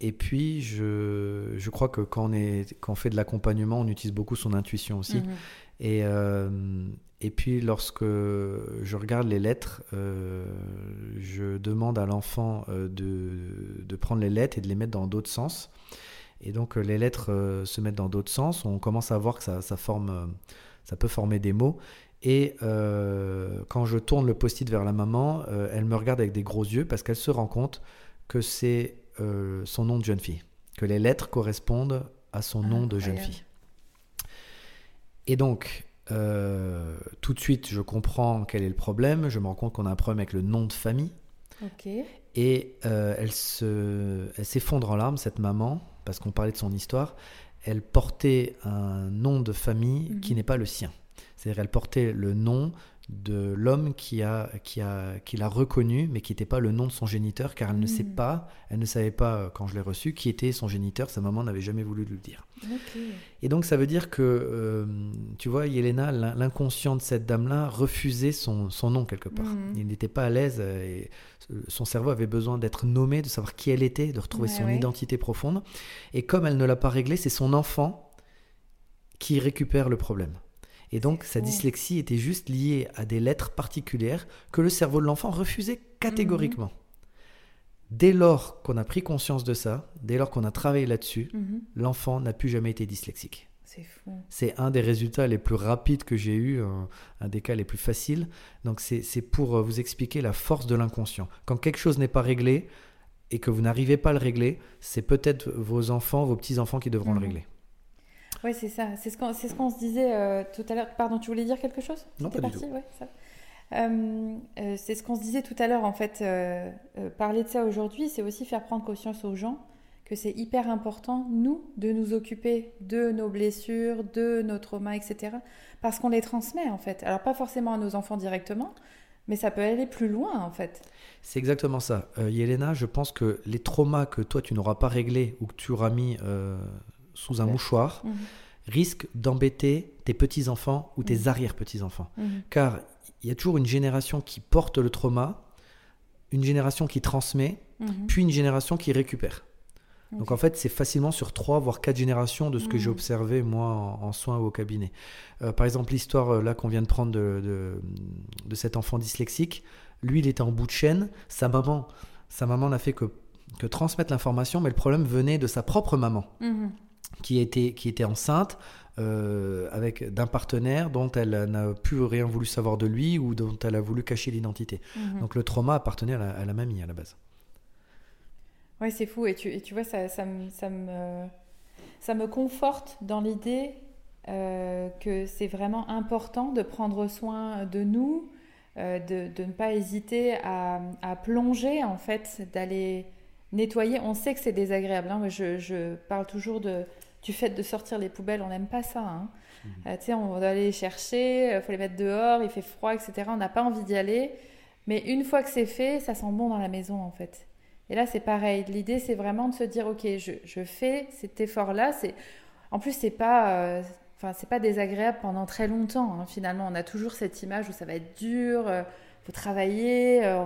et puis je, je crois que quand on, est, quand on fait de l'accompagnement, on utilise beaucoup son intuition aussi. Mhm. Et, euh, et puis lorsque je regarde les lettres, euh, je demande à l'enfant euh, de, de prendre les lettres et de les mettre dans d'autres sens. Et donc les lettres se mettent dans d'autres sens. On commence à voir que ça, ça forme, ça peut former des mots. Et euh, quand je tourne le post-it vers la maman, elle me regarde avec des gros yeux parce qu'elle se rend compte que c'est euh, son nom de jeune fille, que les lettres correspondent à son nom de jeune fille. Et donc, euh, tout de suite, je comprends quel est le problème. Je me rends compte qu'on a un problème avec le nom de famille. Ok. Et euh, elle se, elle s'effondre en larmes, cette maman, parce qu'on parlait de son histoire. Elle portait un nom de famille Mhm. qui n'est pas le sien. C'est-à-dire, elle portait le nom de l'homme qui a, qui a, qui l'a reconnu, mais qui n'était pas le nom de son géniteur, car elle ne sait Mhm. pas, elle ne savait pas euh, quand je l'ai reçu qui était son géniteur. Sa maman n'avait jamais voulu lui dire. Et donc ça veut dire que, euh, tu vois, Yelena, l'in- l'inconscient de cette dame-là refusait son, son nom quelque part. Mhm. Il n'était pas à l'aise et son cerveau avait besoin d'être nommé, de savoir qui elle était, de retrouver Ouais, son ouais. identité profonde. Et comme elle ne l'a pas réglé, c'est son enfant qui récupère le problème. Et donc sa dyslexie était juste liée à des lettres particulières que le cerveau de l'enfant refusait catégoriquement. Dès lors qu'on a pris conscience de ça, dès lors qu'on a travaillé là-dessus, Mhm. l'enfant n'a plus jamais été dyslexique. C'est fou. C'est un des résultats les plus rapides que j'ai eu, un, un des cas les plus faciles. Donc c'est pour euh, vous expliquer la force de l'inconscient. Quand quelque chose n'est pas réglé et que vous n'arrivez pas à le régler, c'est peut-être vos enfants, vos petits-enfants qui devront Mhm. le régler. Oui, c'est ça. C'est ce qu'on ce se disait euh, tout à l'heure. Pardon, tu voulais dire quelque chose? Non, pas du parti? Ouais, ça. c'est ce qu'on se disait tout à l'heure, en fait. parler de ça aujourd'hui, c'est aussi faire prendre conscience aux gens que c'est hyper important, nous, de nous occuper de nos blessures, de nos traumas, etc. Parce qu'on les transmet, en fait. Alors, pas forcément à nos enfants directement, mais ça peut aller plus loin, en fait. C'est exactement ça. Euh, Yelena, je pense que les traumas que toi, tu n'auras pas réglés ou que tu auras mis euh, sous un mouchoir mhm. risquent d'embêter tes petits-enfants ou tes mhm. arrière-petits-enfants. Mhm. Car il y a toujours une génération qui porte le trauma, une génération qui transmet, puis une génération qui récupère. Donc en fait, c'est facilement sur trois voire quatre générations de ce que j'ai observé moi en, soins ou au cabinet. Euh, par exemple, l'histoire euh, là qu'on vient de prendre de, de, cet enfant dyslexique, lui, il était en bout de chaîne. Sa maman, sa maman n'a fait que, que transmettre l'information, mais le problème venait de sa propre maman. Mmh. Qui, était, qui était enceinte, euh, avec d'un partenaire dont elle n'a plus rien voulu savoir de lui ou dont elle a voulu cacher l'identité. Mmh. Donc le trauma appartenait à la mamie à la base. Ouais, c'est fou. Et tu, et tu vois, ça, ça, me, ça, me, ça me conforte dans l'idée euh, que c'est vraiment important de prendre soin de nous, euh, de, de, ne pas hésiter à, à plonger, en fait, d'aller nettoyer. On sait que c'est désagréable. Hein. Je, je, parle toujours de, du fait de sortir les poubelles. On n'aime pas ça. Hein. Mmh. Euh, tu sais, on va aller les chercher, il faut les mettre dehors, il fait froid, etc. On n'a pas envie d'y aller. Mais une fois que c'est fait, ça sent bon dans la maison, en fait. Et là, c'est pareil. L'idée, c'est vraiment de se dire, ok, je, je fais cet effort-là. C'est, en plus, c'est pas, euh, enfin, c'est pas désagréable pendant très longtemps. Hein. Finalement, on a toujours cette image où ça va être dur, il euh, faut travailler, euh,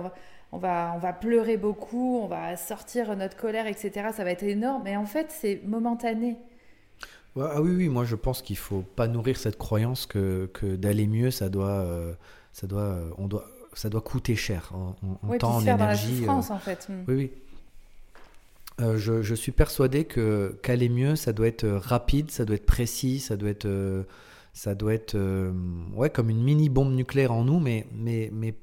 on, va, on va pleurer beaucoup, on va sortir notre colère, etc. Ça va être énorme. Mais en fait, c'est momentané. Ah oui, oui, moi je pense qu'il faut pas nourrir cette croyance que, que d'aller mieux, ça doit, ça doit, on doit, ça doit coûter cher en, temps, en énergie. Euh, en fait. Hmm. Oui, oui. Euh, je, suis persuadé que qu'aller mieux, ça doit être rapide, ça doit être précis, ça doit être, euh, ça doit être, ouais, comme une mini bombe nucléaire en nous, mais mais mais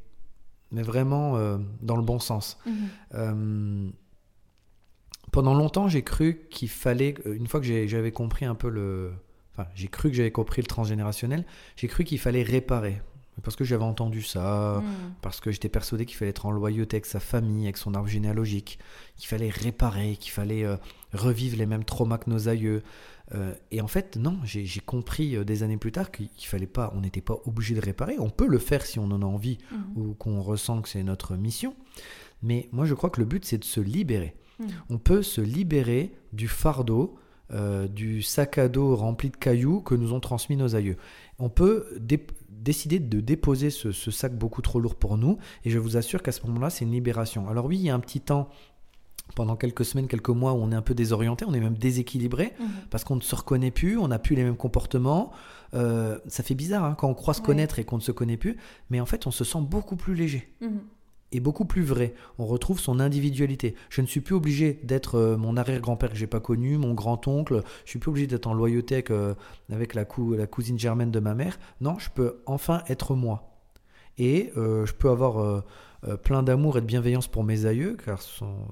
mais vraiment dans le bon sens. Mhm. Pendant longtemps, j'ai cru qu'il fallait, une fois que j'avais compris un peu le, enfin, j'ai cru que j'avais compris le transgénérationnel, j'ai cru qu'il fallait réparer parce que j'avais entendu ça, hmm. parce que j'étais persuadé qu'il fallait être en loyauté avec sa famille, avec son arbre généalogique, qu'il fallait réparer, qu'il fallait euh, revivre les mêmes traumas que nos aïeux. Euh, et en fait, non, j'ai compris euh, des années plus tard qu'il fallait pas, on n'était pas obligé de réparer. On peut le faire si on en a envie hmm. ou qu'on ressent que c'est notre mission. Mais moi, je crois que le but, c'est de se libérer. On peut se libérer du fardeau, du sac à dos rempli de cailloux que nous ont transmis nos aïeux. On peut décider de déposer ce, sac beaucoup trop lourd pour nous. Et je vous assure qu'à ce moment-là, c'est une libération. Alors oui, il y a un petit temps pendant quelques semaines, quelques mois où on est un peu désorienté, on est même déséquilibré mhm. parce qu'on ne se reconnaît plus, on n'a plus les mêmes comportements. Euh, ça fait bizarre hein, quand on croit se connaître et qu'on ne se connaît plus, mais en fait on se sent beaucoup plus léger. Mhm est beaucoup plus vrai. On retrouve son individualité. Je ne suis plus obligé d'être euh, mon arrière-grand-père que j'ai pas connu, mon grand-oncle. Je suis plus obligé d'être en loyauté avec, euh, la, la, cousine germaine de ma mère. Non, je peux enfin être moi. Et euh, je peux avoir plein d'amour et de bienveillance pour mes aïeux, car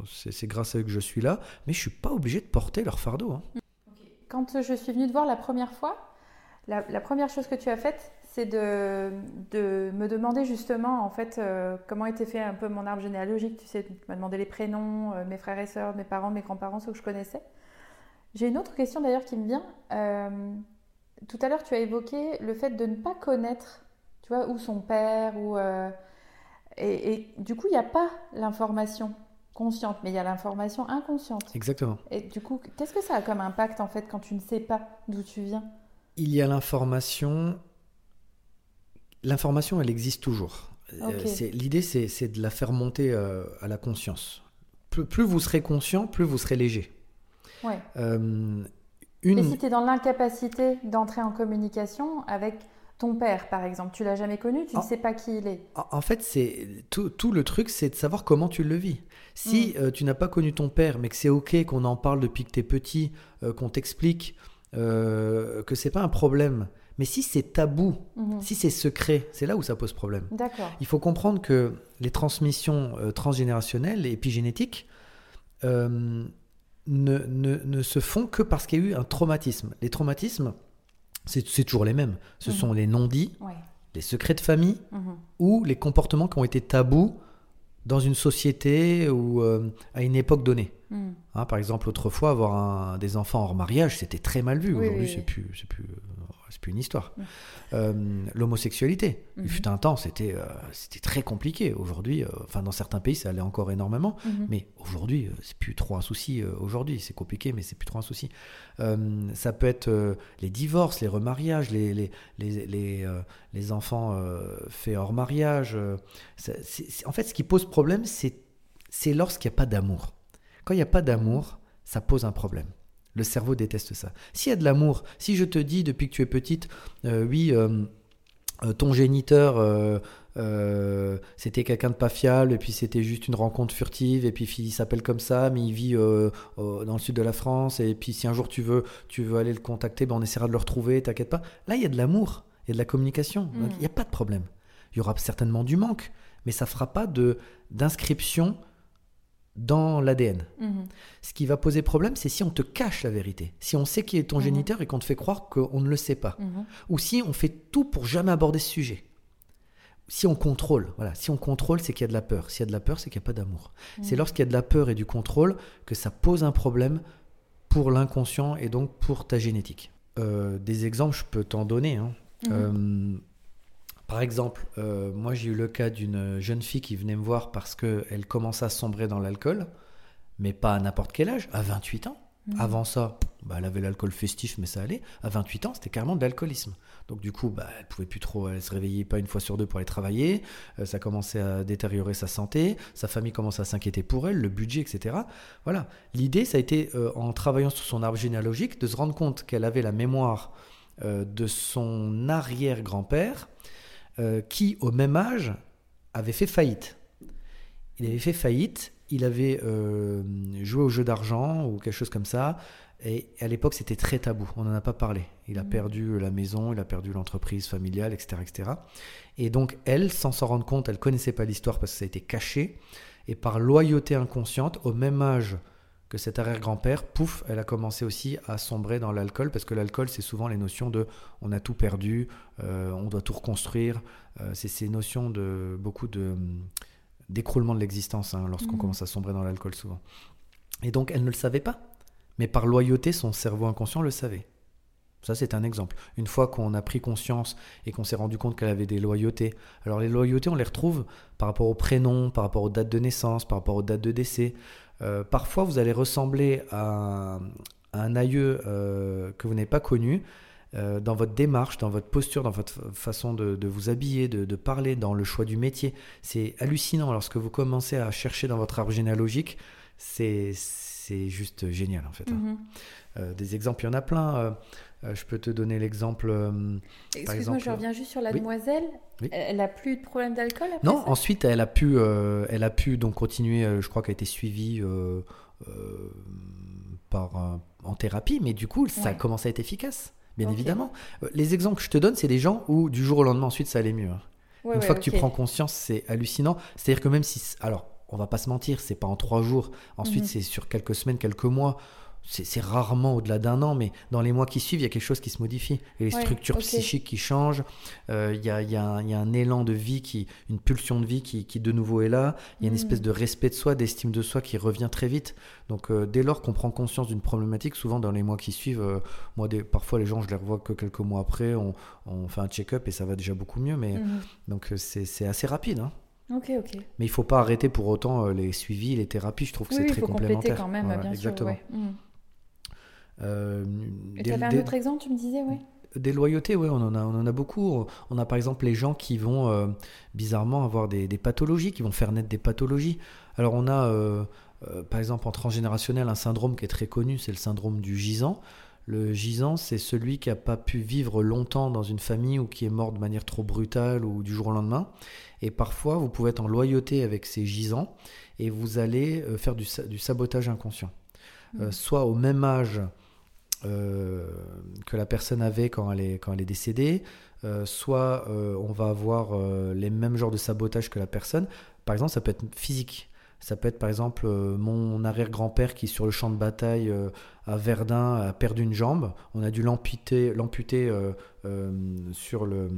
c'est grâce à eux que je suis là. Mais je suis pas obligé de porter leur fardeau. Hein. Quand je suis venue te voir la première fois, la première chose que tu as faite, c'est de, de, me demander justement en fait euh, comment était fait un peu mon arbre généalogique. Tu sais, tu m'as demandé les prénoms, euh, mes frères et sœurs, mes parents, mes grands-parents, ceux que je connaissais. J'ai une autre question d'ailleurs qui me vient. Euh, tout à l'heure, tu as évoqué le fait de ne pas connaître, tu vois, où son père, ou et, et, du coup, il n'y a pas l'information consciente, mais il y a l'information inconsciente. Exactement. Et du coup, qu'est-ce que ça a comme impact en fait quand tu ne sais pas d'où tu viens? Il y a l'information L'information, elle existe toujours. Euh, l'idée, c'est de la faire monter euh, à la conscience. Plus, vous serez conscient, plus vous serez léger. Ouais. Euh, une... si tu es dans l'incapacité d'entrer en communication avec ton père, par exemple, tu l'as jamais connu, tu ne sais pas qui il est. En fait, c'est tout, tout, le truc, c'est de savoir comment tu le vis. Si mm. tu n'as pas connu ton père, mais que c'est ok qu'on en parle depuis que tu es petit, qu'on t'explique que c'est pas un problème, mais si c'est tabou, mhm. si c'est secret, c'est là où ça pose problème. Il faut comprendre que les transmissions euh, transgénérationnelles et épigénétiques euh, ne, ne, se font que parce qu'il y a eu un traumatisme. Les traumatismes, c'est toujours les mêmes. Ce mhm. sont les non-dits, les secrets de famille Mhm. ou les comportements qui ont été tabous dans une société ou euh, à une époque donnée. Hein, par exemple, autrefois, avoir un- des enfants hors mariage, c'était très mal vu. Oui, Aujourd'hui, oui, oui. c'est plus, euh, c'est plus une histoire. Euh, L'homosexualité, Mhm. il fut un temps, c'était, euh, c'était très compliqué. Aujourd'hui, euh, enfin, dans certains pays, ça allait encore énormément. Mhm. Mais aujourd'hui, c'est plus trop un souci. Aujourd'hui, c'est compliqué, mais c'est plus trop un souci. Ça peut être les divorces, les remariages, les, les, les, les, les enfants faits hors mariage. en fait, ce qui pose problème, c'est lorsqu'il n'y a pas d'amour. Quand il n'y a pas d'amour, ça pose un problème. Le cerveau déteste ça. S'il y a de l'amour, si je te dis depuis que tu es petite, euh, oui, euh, euh, ton géniteur, euh, c'était quelqu'un de pas fiable, et puis c'était juste une rencontre furtive, et puis il s'appelle comme ça, mais il vit dans le sud de la France, et puis si un jour tu veux, tu veux aller le contacter, ben on essaiera de le retrouver, t'inquiète pas. Là, il y a de l'amour, il y a de la communication, Mm. il n'y a pas de problème. Il y aura certainement du manque, mais ça fera pas de d'inscription dans l'ADN. Mhm. Ce qui va poser problème, c'est si on te cache la vérité. Si on sait qui est ton Mhm. géniteur et qu'on te fait croire qu'on ne le sait pas. Mhm. Ou si on fait tout pour jamais aborder ce sujet. Si on contrôle, voilà, si on contrôle, c'est qu'il y a de la peur. S'il y a de la peur, c'est qu'il n'y a pas d'amour. C'est lorsqu'il y a de la peur et du contrôle que ça pose un problème pour l'inconscient et donc pour ta génétique. Euh, des exemples, je peux t'en donner. hein. Euh, par exemple, euh, moi j'ai eu le cas d'une jeune fille qui venait me voir parce qu'elle commençait à sombrer dans l'alcool, mais pas à n'importe quel âge, à 28 ans. Mhm. Avant ça, bah, elle avait l'alcool festif, mais ça allait. À 28 ans, c'était carrément de l'alcoolisme. Donc du coup, bah, elle pouvait plus trop, elle se réveillait pas une fois sur deux pour aller travailler. Euh, ça commençait à détériorer sa santé. Sa famille commençait à s'inquiéter pour elle, le budget, etc. Voilà. L'idée, ça a été, euh, en travaillant sur son arbre généalogique, de se rendre compte qu'elle avait la mémoire de son arrière-grand-père, euh, qui, au même âge, avait fait faillite. Il avait fait faillite, il avait euh, joué au jeu d'argent ou quelque chose comme ça, et à l'époque c'était très tabou, on n'en a pas parlé. Il a Mhm. perdu la maison, il a perdu l'entreprise familiale, etc., etc. Et donc elle, sans s'en rendre compte, elle connaissait pas l'histoire parce que ça a été caché, et par loyauté inconsciente, au même âge que cet arrière-grand-père, pouf, elle a commencé aussi à sombrer dans l'alcool, parce que l'alcool, c'est souvent les notions de on a tout perdu, euh, on doit tout reconstruire. Euh, c'est ces notions de beaucoup de hum, d'écroulement de l'existence hein, lorsqu'on Mhm. commence à sombrer dans l'alcool souvent. Et donc, elle ne le savait pas. Mais par loyauté, son cerveau inconscient le savait. Ça, c'est un exemple. Une fois qu'on a pris conscience et qu'on s'est rendu compte qu'elle avait des loyautés. Alors, les loyautés, on les retrouve par rapport au prénom, par rapport aux dates de naissance, par rapport aux dates de décès. Euh, parfois, vous allez ressembler à, à un aïeux euh, que vous n'avez pas connu euh, dans votre démarche, dans votre posture, dans votre fa- façon de, de vous habiller, de, de parler, dans le choix du métier. C'est hallucinant lorsque vous commencez à chercher dans votre arbre généalogique. C'est juste génial en fait. hein. Mhm. Euh, des exemples, il y en a plein. Euh, je peux te donner l'exemple. euh, Excuse-moi, je reviens juste sur la oui. demoiselle. Oui. Elle a plus de problème d'alcool après Non, ça? ensuite elle a pu, euh, elle a pu donc continuer. je crois qu'elle a été suivie par en thérapie, mais du coup ça a commencé à être efficace, bien évidemment. Les exemples que je te donne, c'est des gens où du jour au lendemain ensuite ça allait mieux. hein. Ouais, Une ouais, fois que tu prends conscience, c'est hallucinant. C'est-à-dire que même si, alors, on va pas se mentir, c'est pas en trois jours. Ensuite, Mhm. c'est sur quelques semaines, quelques mois. C'est rarement au-delà d'un an, mais dans les mois qui suivent, il y a quelque chose qui se modifie. Et les Ouais, structures psychiques qui changent. Euh, Il y, a, il y a un- il y a un élan de vie, qui, une pulsion de vie qui, qui de nouveau est là. Il y a une Mhm. espèce de respect de soi, d'estime de soi qui revient très vite. Donc, euh, dès lors qu'on prend conscience d'une problématique, souvent dans les mois qui suivent, euh, moi, des, parfois les gens, je les revois que quelques mois après. On, on fait un check-up et ça va déjà beaucoup mieux. Mais Mhm. donc, c'est assez rapide. hein. Ok, ok. Mais il faut pas arrêter pour autant les suivis, les thérapies. Je trouve que Oui, c'est il très faut compléter complémentaire. quand même, bien exactement. sûr. ouais. Mhm. Euh, Et des, tu avais un des- autre exemple, tu me disais, ouais des loyautés, oui, on en a, on en a beaucoup. On a par exemple les gens qui vont euh, bizarrement avoir des, des pathologies, qui vont faire naître des pathologies. Alors on a euh, euh, par exemple en transgénérationnel un syndrome qui est très connu, c'est le syndrome du gisant. Le gisant, c'est celui qui n'a pas pu vivre longtemps dans une famille ou qui est mort de manière trop brutale ou du jour au lendemain. Et parfois, vous pouvez être en loyauté avec ces gisants et vous allez faire du, sa- du sabotage inconscient. Euh, Mhm. soit au même âge euh, que la personne avait quand elle est, quand elle est décédée, euh, soit euh, on va avoir les mêmes genres de sabotage que la personne. Par exemple, ça peut être physique. Ça peut être par exemple mon arrière-grand-père qui sur le champ de bataille à Verdun a perdu une jambe. On a dû l'amputer, l'amputer sur le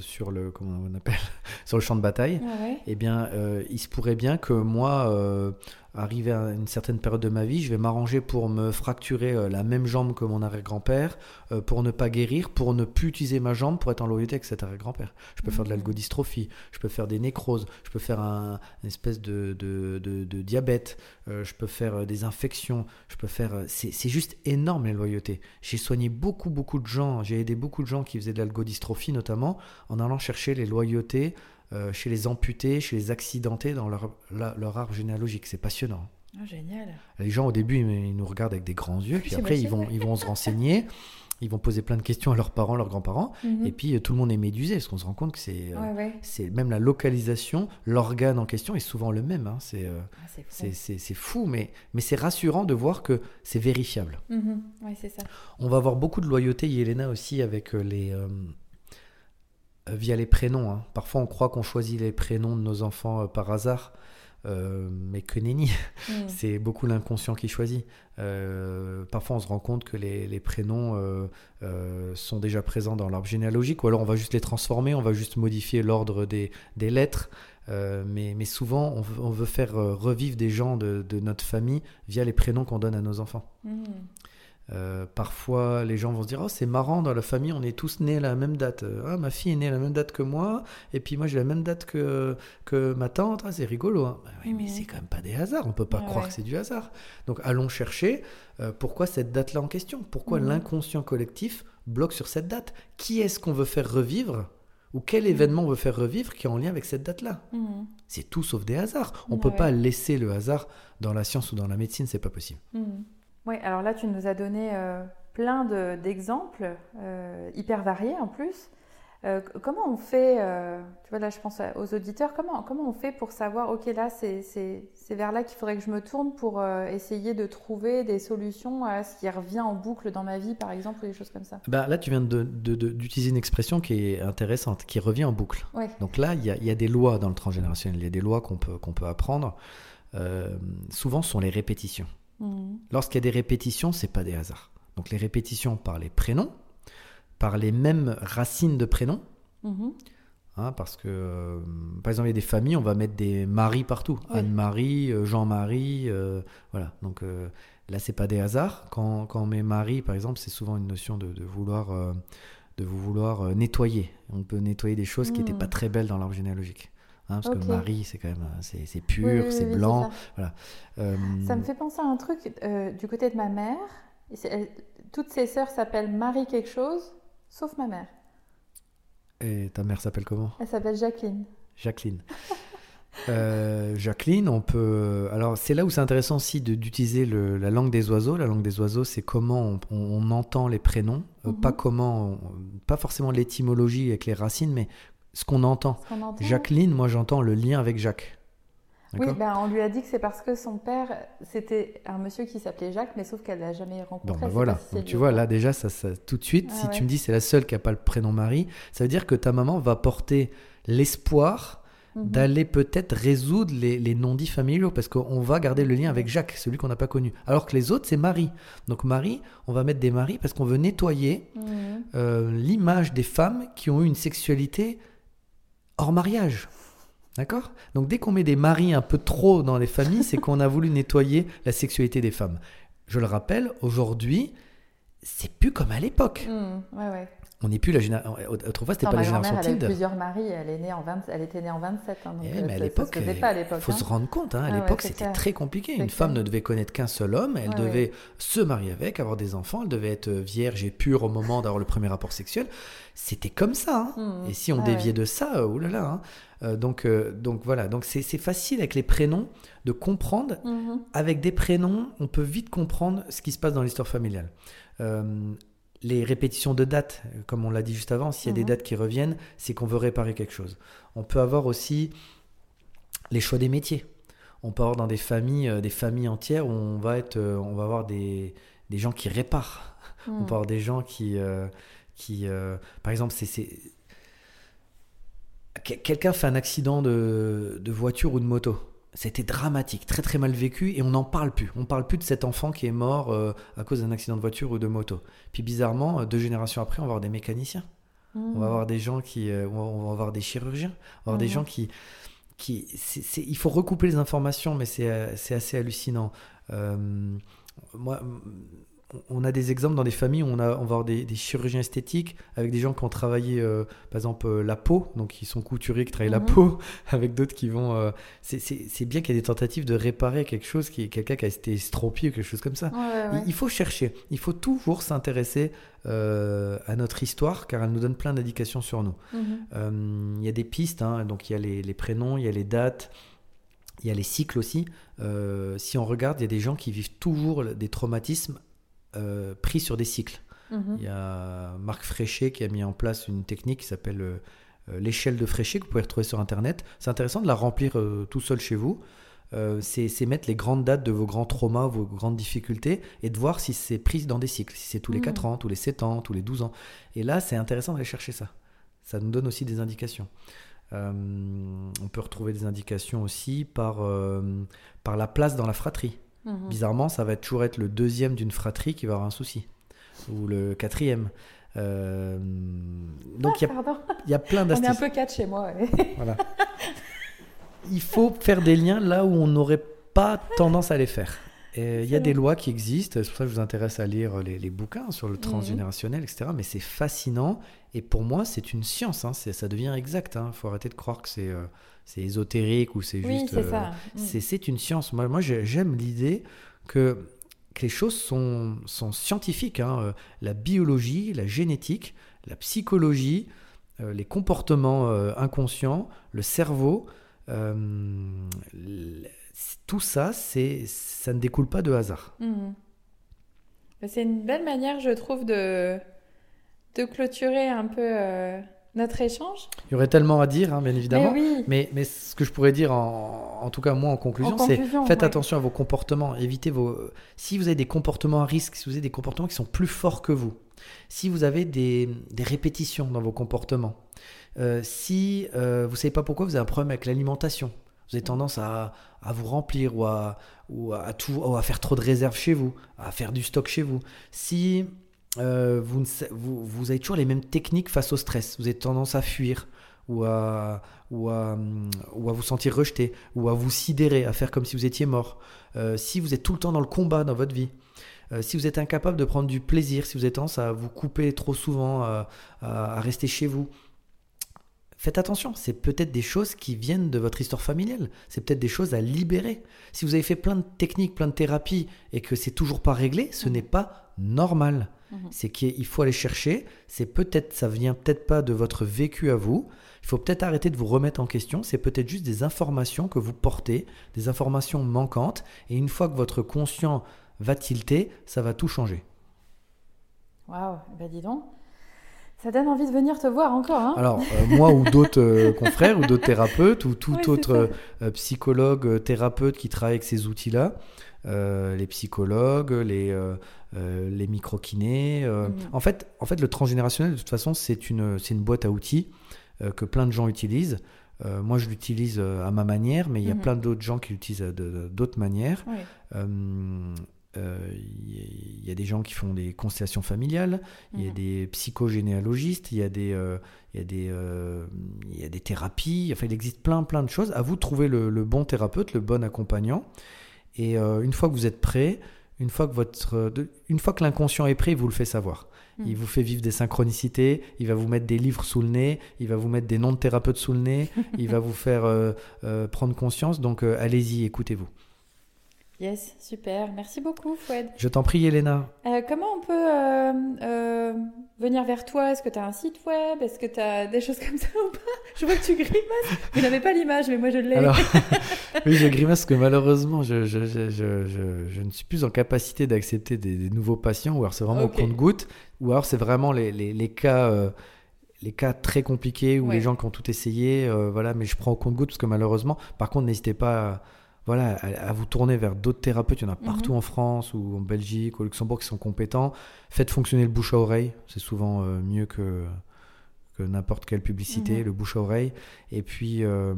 sur le comment on appelle sur le champ de bataille, Ah ouais. eh bien, il se pourrait bien que moi, arrivé à une certaine période de ma vie, je vais m'arranger pour me fracturer euh, la même jambe que mon arrière-grand-père, euh, pour ne pas guérir, pour ne plus utiliser ma jambe pour être en loyauté avec cet arrière-grand-père. Je peux faire de Mhm. l'algodystrophie, je peux faire des nécroses, je peux faire un, une espèce de, de, de- de diabète, euh, je peux faire des infections, je peux faire. C'est c'est juste énorme les loyautés. J'ai soigné beaucoup, beaucoup de gens, j'ai aidé beaucoup de gens qui faisaient de l'algodystrophie notamment, en allant chercher les loyautés euh, chez les amputés, chez les accidentés dans leur, la- leur arbre généalogique. C'est passionnant. Ah, génial. Les gens au début, ils, nous regardent avec des grands yeux, puis après, ils vont, ils vont se renseigner, ils vont poser plein de questions à leurs parents, leurs grands-parents, Mhm. et puis euh, tout le monde est médusé, parce qu'on se rend compte que c'est... euh, Ouais, ouais. c'est même la localisation, l'organe en question est souvent le même. hein. C'est Ah, c'est fou. mais, mais c'est rassurant de voir que c'est vérifiable. Mhm. Ouais, c'est ça. On va avoir beaucoup de loyauté, Yelena, aussi avec les. euh, via les prénoms. hein. Parfois, on croit qu'on choisit les prénoms de nos enfants euh, par hasard, euh, mais que nenni. Mhm. C'est beaucoup l'inconscient qui choisit. Euh, parfois, on se rend compte que les, les prénoms euh, euh, sont déjà présents dans l'arbre généalogique, ou alors on va juste les transformer, on va juste modifier l'ordre des, des lettres. Euh, mais, mais souvent, on veut, on veut faire euh, revivre des gens de, de notre famille via les prénoms qu'on donne à nos enfants. Mhm. Euh, parfois, les gens vont se dire Oh, c'est marrant, dans la famille, on est tous nés à la même date. Euh, Ah, ma fille est née à la même date que moi, et puis moi, j'ai la même date que, que ma tante. Ah, c'est rigolo. hein. Bah oui, mais c'est quand même pas des hasards. On peut pas croire ouais. que c'est du hasard. Donc, allons chercher euh, pourquoi cette date-là en question? Pourquoi Mhm. l'inconscient collectif bloque sur cette date? Qui est-ce qu'on veut faire revivre? Ou quel événement on veut faire revivre qui est en lien avec cette date-là? Mhm. C'est tout sauf des hasards. On Ouais, peut ouais. pas laisser le hasard dans la science ou dans la médecine, c'est pas possible. Mhm. Ouais, alors là, tu nous as donné euh, plein de- d'exemples, euh, hyper variés en plus. Euh, comment on fait, tu vois, là, je pense aux auditeurs, comment, comment on fait pour savoir, ok, là, c'est vers là qu'il faudrait que je me tourne pour essayer de trouver des solutions à ce qui revient en boucle dans ma vie, par exemple, ou des choses comme ça? Bah, là, tu viens de- de- de- d'utiliser une expression qui est intéressante, qui revient en boucle. Ouais. Donc là, il y a, y a des lois dans le transgénérationnel, il y a des lois qu'on peut, qu'on peut apprendre. Souvent, ce sont les répétitions. Mhm. Lorsqu'il y a des répétitions, c'est pas des hasards. Donc les répétitions par les prénoms, par les mêmes racines de prénoms, Mhm. hein, parce que, euh, par exemple, il y a des familles, on va mettre des Marie partout. Oui. Anne-Marie, euh, Jean-Marie, euh, voilà. Donc euh, là, c'est pas des hasards. Quand, quand on met Marie, par exemple, c'est souvent une notion de, de vouloir, de vous vouloir nettoyer. On peut nettoyer des choses qui n'étaient Mm. pas très belles dans l'arbre généalogique. Hein, parce que Marie, c'est quand même, euh, c'est c'est pur, Oui, oui, c'est oui, blanc. ça. Euh, Ça me fait penser à un truc euh, du côté de ma mère. Elle- toutes ses sœurs s'appellent Marie quelque chose, sauf ma mère. Et ta mère s'appelle comment? Elle s'appelle Jacqueline. Jacqueline. Euh, Jacqueline, on peut. Alors, c'est là où c'est intéressant aussi d'utiliser la langue des oiseaux. La langue des oiseaux, c'est comment on, on- on entend les prénoms, euh, Mhm. pas comment, on- pas forcément l'étymologie avec les racines, mais ce qu'on entend. Jacqueline, moi j'entends le lien avec Jacques. Oui, ben, on lui a dit que c'est parce que son père, c'était un monsieur qui s'appelait Jacques, mais sauf qu'elle l'a jamais rencontré. Bon, ben voilà. si Donc, tu vois, là déjà, ça, ça- tout de suite, Ah si ouais. tu me dis c'est la seule qui n'a pas le prénom Marie, ça veut dire que ta maman va porter l'espoir Mhm. d'aller peut-être résoudre les, les non-dits familiaux, parce qu'on va garder le lien avec Jacques, celui qu'on n'a pas connu. Alors que les autres, c'est Marie. Donc Marie, on va mettre des maris parce qu'on veut nettoyer Mhm. euh, l'image des femmes qui ont eu une sexualité hors mariage. D'accord? Donc dès qu'on met des maris un peu trop dans les familles, c'est qu'on a voulu nettoyer la sexualité des femmes. Je le rappelle, aujourd'hui, c'est plus comme à l'époque. Mhm. Ouais, ouais. On n'est plus la génération. Autrefois, c'était pas la génération elle a eu Tinder. plusieurs maris, elle, est née en 20... elle était née en 27. hein, donc, Eh, euh, mais à l'époque, à l'époque. faut hein. se rendre compte, hein, à Ah ouais, l'époque c'était très compliqué. Une femme ne devait connaître qu'un seul homme, elle Ouais, devait se marier avec, avoir des enfants, elle devait être vierge et pure au moment d'avoir le premier rapport sexuel. C'était comme ça. hein. Mhm. Et si on Ah déviait ouais. de ça, euh, oulala. Euh, donc, euh, donc voilà, donc c'est facile avec les prénoms de comprendre. Mhm. Avec des prénoms, on peut vite comprendre ce qui se passe dans l'histoire familiale. Euh, les répétitions de dates, euh, comme on l'a dit juste avant, s'il y a des Mhm. dates qui reviennent, c'est qu'on veut réparer quelque chose. On peut avoir aussi les choix des métiers. On peut avoir dans des familles, euh, des familles entières où on va être, on va avoir des, des gens qui réparent. On Mhm. peut avoir des gens qui, euh, qui euh, par exemple, c'est, c'est- Que- quelqu'un fait un accident de, de voiture ou de moto. C'était dramatique, très très mal vécu, et on n'en parle plus. On parle plus de cet enfant qui est mort euh, à cause d'un accident de voiture ou de moto. Puis bizarrement, euh, deux générations après, on va avoir des mécaniciens. On va avoir des gens qui, euh, on va avoir des chirurgiens, on va avoir des Mhm. gens qui, qui, il faut recouper les informations, mais c'est, c'est assez hallucinant. Euh, moi, on a des exemples dans des familles où on, a, on va avoir des, des chirurgiens esthétiques avec des gens qui ont travaillé, euh, par exemple, euh, la peau, donc qui sont couturiers, qui travaillent la Mhm. peau, avec d'autres qui vont. euh, c'est, bien qu'il y ait des tentatives de réparer quelque chose, qui, quelqu'un qui a été estropié ou quelque chose comme ça. Ouais, ouais, ouais. Il- Il faut chercher, il faut toujours s'intéresser à notre histoire car elle nous donne plein d'indications sur nous. Mhm. Il y a des pistes, hein, donc il y a les, les prénoms, il y a les dates, il y a les cycles aussi. Euh, si on regarde, il y a des gens qui vivent toujours des traumatismes euh, pris sur des cycles. Mhm. Il y a Marc Fréchet qui a mis en place une technique qui s'appelle euh, euh, l'échelle de Fréchet que vous pouvez retrouver sur Internet. C'est intéressant de la remplir euh, tout seul chez vous. C'est mettre les grandes dates de vos grands traumas, vos grandes difficultés, et de voir si c'est pris dans des cycles, si c'est tous les Mhm. 4 ans, tous les 7 ans, tous les 12 ans. Et là, c'est intéressant d'aller chercher ça. Ça nous donne aussi des indications. On peut retrouver des indications aussi par, par la place dans la fratrie. Mhm. Bizarrement, ça va toujours être le deuxième d'une fratrie qui va avoir un souci. Ou le quatrième. Euh, donc il y, a- Pardon. il y a plein On est un d'astuces. peu quatre chez moi. ouais. Voilà. Il faut faire des liens là où on n'aurait pas tendance à les faire. Et il y a des lois qui existent, c'est pour ça que je vous intéresse à lire les, les bouquins sur le Mhm. transgénérationnel, etc. Mais c'est fascinant. Et pour moi, c'est une science. hein. Ça devient exact. Il faut arrêter de croire que c'est euh, ésotérique ou c'est Oui, juste. c'est euh. Mm. une science. Moi, moi j'ai- j'aime l'idée que, que les choses sont, sont scientifiques. hein. Euh, La biologie, la génétique, la psychologie, euh, les comportements euh, inconscients, le cerveau, euh, tout ça, c'est ça ne découle pas de hasard. Mhm. Mais C'est une belle manière, je trouve, de, de clôturer un peu euh, notre échange. Il y aurait tellement à dire, hein, bien évidemment. Mais oui, Mais, mais ce que je pourrais dire, en, en tout cas moi en conclusion, c'est faites ouais. attention à vos comportements, évitez vos... Si vous avez des comportements à risque, si vous avez des comportements qui sont plus forts que vous, si vous avez des, des répétitions dans vos comportements, euh, si euh, vous savez pas pourquoi vous avez un problème avec l'alimentation, vous avez tendance à, vous remplir ou, à, faire trop de réserves chez vous, à faire du stock chez vous, si euh, vous, ne vous, avez toujours les mêmes techniques face au stress, vous avez tendance à fuir ou à, ou à, ou à vous sentir rejeté, ou à vous sidérer, à faire comme si vous étiez mort, euh, si vous êtes tout le temps dans le combat dans votre vie, euh, si vous êtes incapable de prendre du plaisir, si vous êtes tendance à vous couper trop souvent, à rester chez vous, faites attention, c'est peut-être des choses qui viennent de votre histoire familiale, c'est peut-être des choses à libérer. Si vous avez fait plein de techniques, plein de thérapies, et que c'est toujours pas réglé, ce n'est pas normal. Mhm. C'est qu'il faut aller chercher, c'est peut-être, ça vient peut-être pas de votre vécu à vous, il faut peut-être arrêter de vous remettre en question. C'est peut-être juste des informations que vous portez, des informations manquantes. Et une fois que votre conscient va tilter, ça va tout changer. waouh, bah dis donc. Ça donne envie de venir te voir encore, hein Alors, euh, moi ou d'autres euh, confrères ou d'autres thérapeutes ou tout autre euh, psychologue, thérapeute qui travaille avec ces outils-là, les psychologues, les, les micro-kinés. Mhm. en, fait, en fait, le transgénérationnel, de toute façon, c'est une, une boîte à outils que plein de gens utilisent. Moi, je l'utilise à ma manière, mais il y a Mhm. plein d'autres gens qui l'utilisent d'autres manières. Oui. Euh, euh, Il y a- il y a des gens qui font des constellations familiales, il y a Mhm. des psychogénéalogistes, il y a des, euh, il y a des, euh, il y a des thérapies. Enfin, il existe plein, plein de choses. À vous de trouver le, le bon thérapeute, le bon accompagnant. Et euh, une fois que vous êtes prêt, une fois que votre, de- une fois que l'inconscient est prêt, il vous le fait savoir. Mhm. Il vous fait vivre des synchronicités, il va vous mettre des livres sous le nez, il va vous mettre des noms de thérapeutes sous le nez, il va vous faire euh, euh, prendre conscience. Donc euh, allez-y, écoutez-vous. Yes, super. Merci beaucoup, Foued. Je t'en prie, Elena. Euh, comment on peut euh, euh, venir vers toi? Est-ce que tu as un site web? Est-ce que tu as des choses comme ça ou pas? Je vois que tu grimaces. Vous n'avez pas l'image, mais moi je l'ai. Alors, oui, je grimace parce que malheureusement, je, je, je, je, je- je ne suis plus en capacité d'accepter des, des nouveaux patients, ou alors c'est vraiment au compte-goutte, ou alors c'est vraiment les, les, les cas. les cas très compliqués où Ouais. les gens qui ont tout essayé, euh, voilà, mais je prends au compte-goutte parce que malheureusement, par contre, n'hésitez pas à, voilà, à, à vous tourner vers d'autres thérapeutes. Il y en a Mhm. partout en France ou en Belgique, au Luxembourg qui sont compétents. Faites fonctionner le bouche à oreille, c'est souvent euh, mieux que, que n'importe quelle publicité, Mhm. le bouche à oreille. Et puis, euh,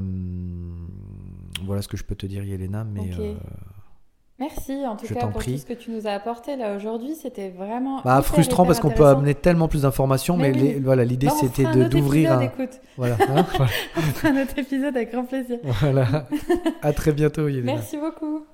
voilà ce que je peux te dire, Yelena. Mais Ok. Merci en tout Je cas pour prie. tout ce que tu nous as apporté là aujourd'hui. C'était vraiment. Bah, frustrant parce qu'on peut amener tellement plus d'informations, mais, Mais oui. les- voilà, l'idée Bah, c'était un de d'ouvrir un. Écoute, Voilà, hein, voilà. on fera un autre épisode avec grand plaisir. voilà. À très bientôt, Yelena. Merci beaucoup.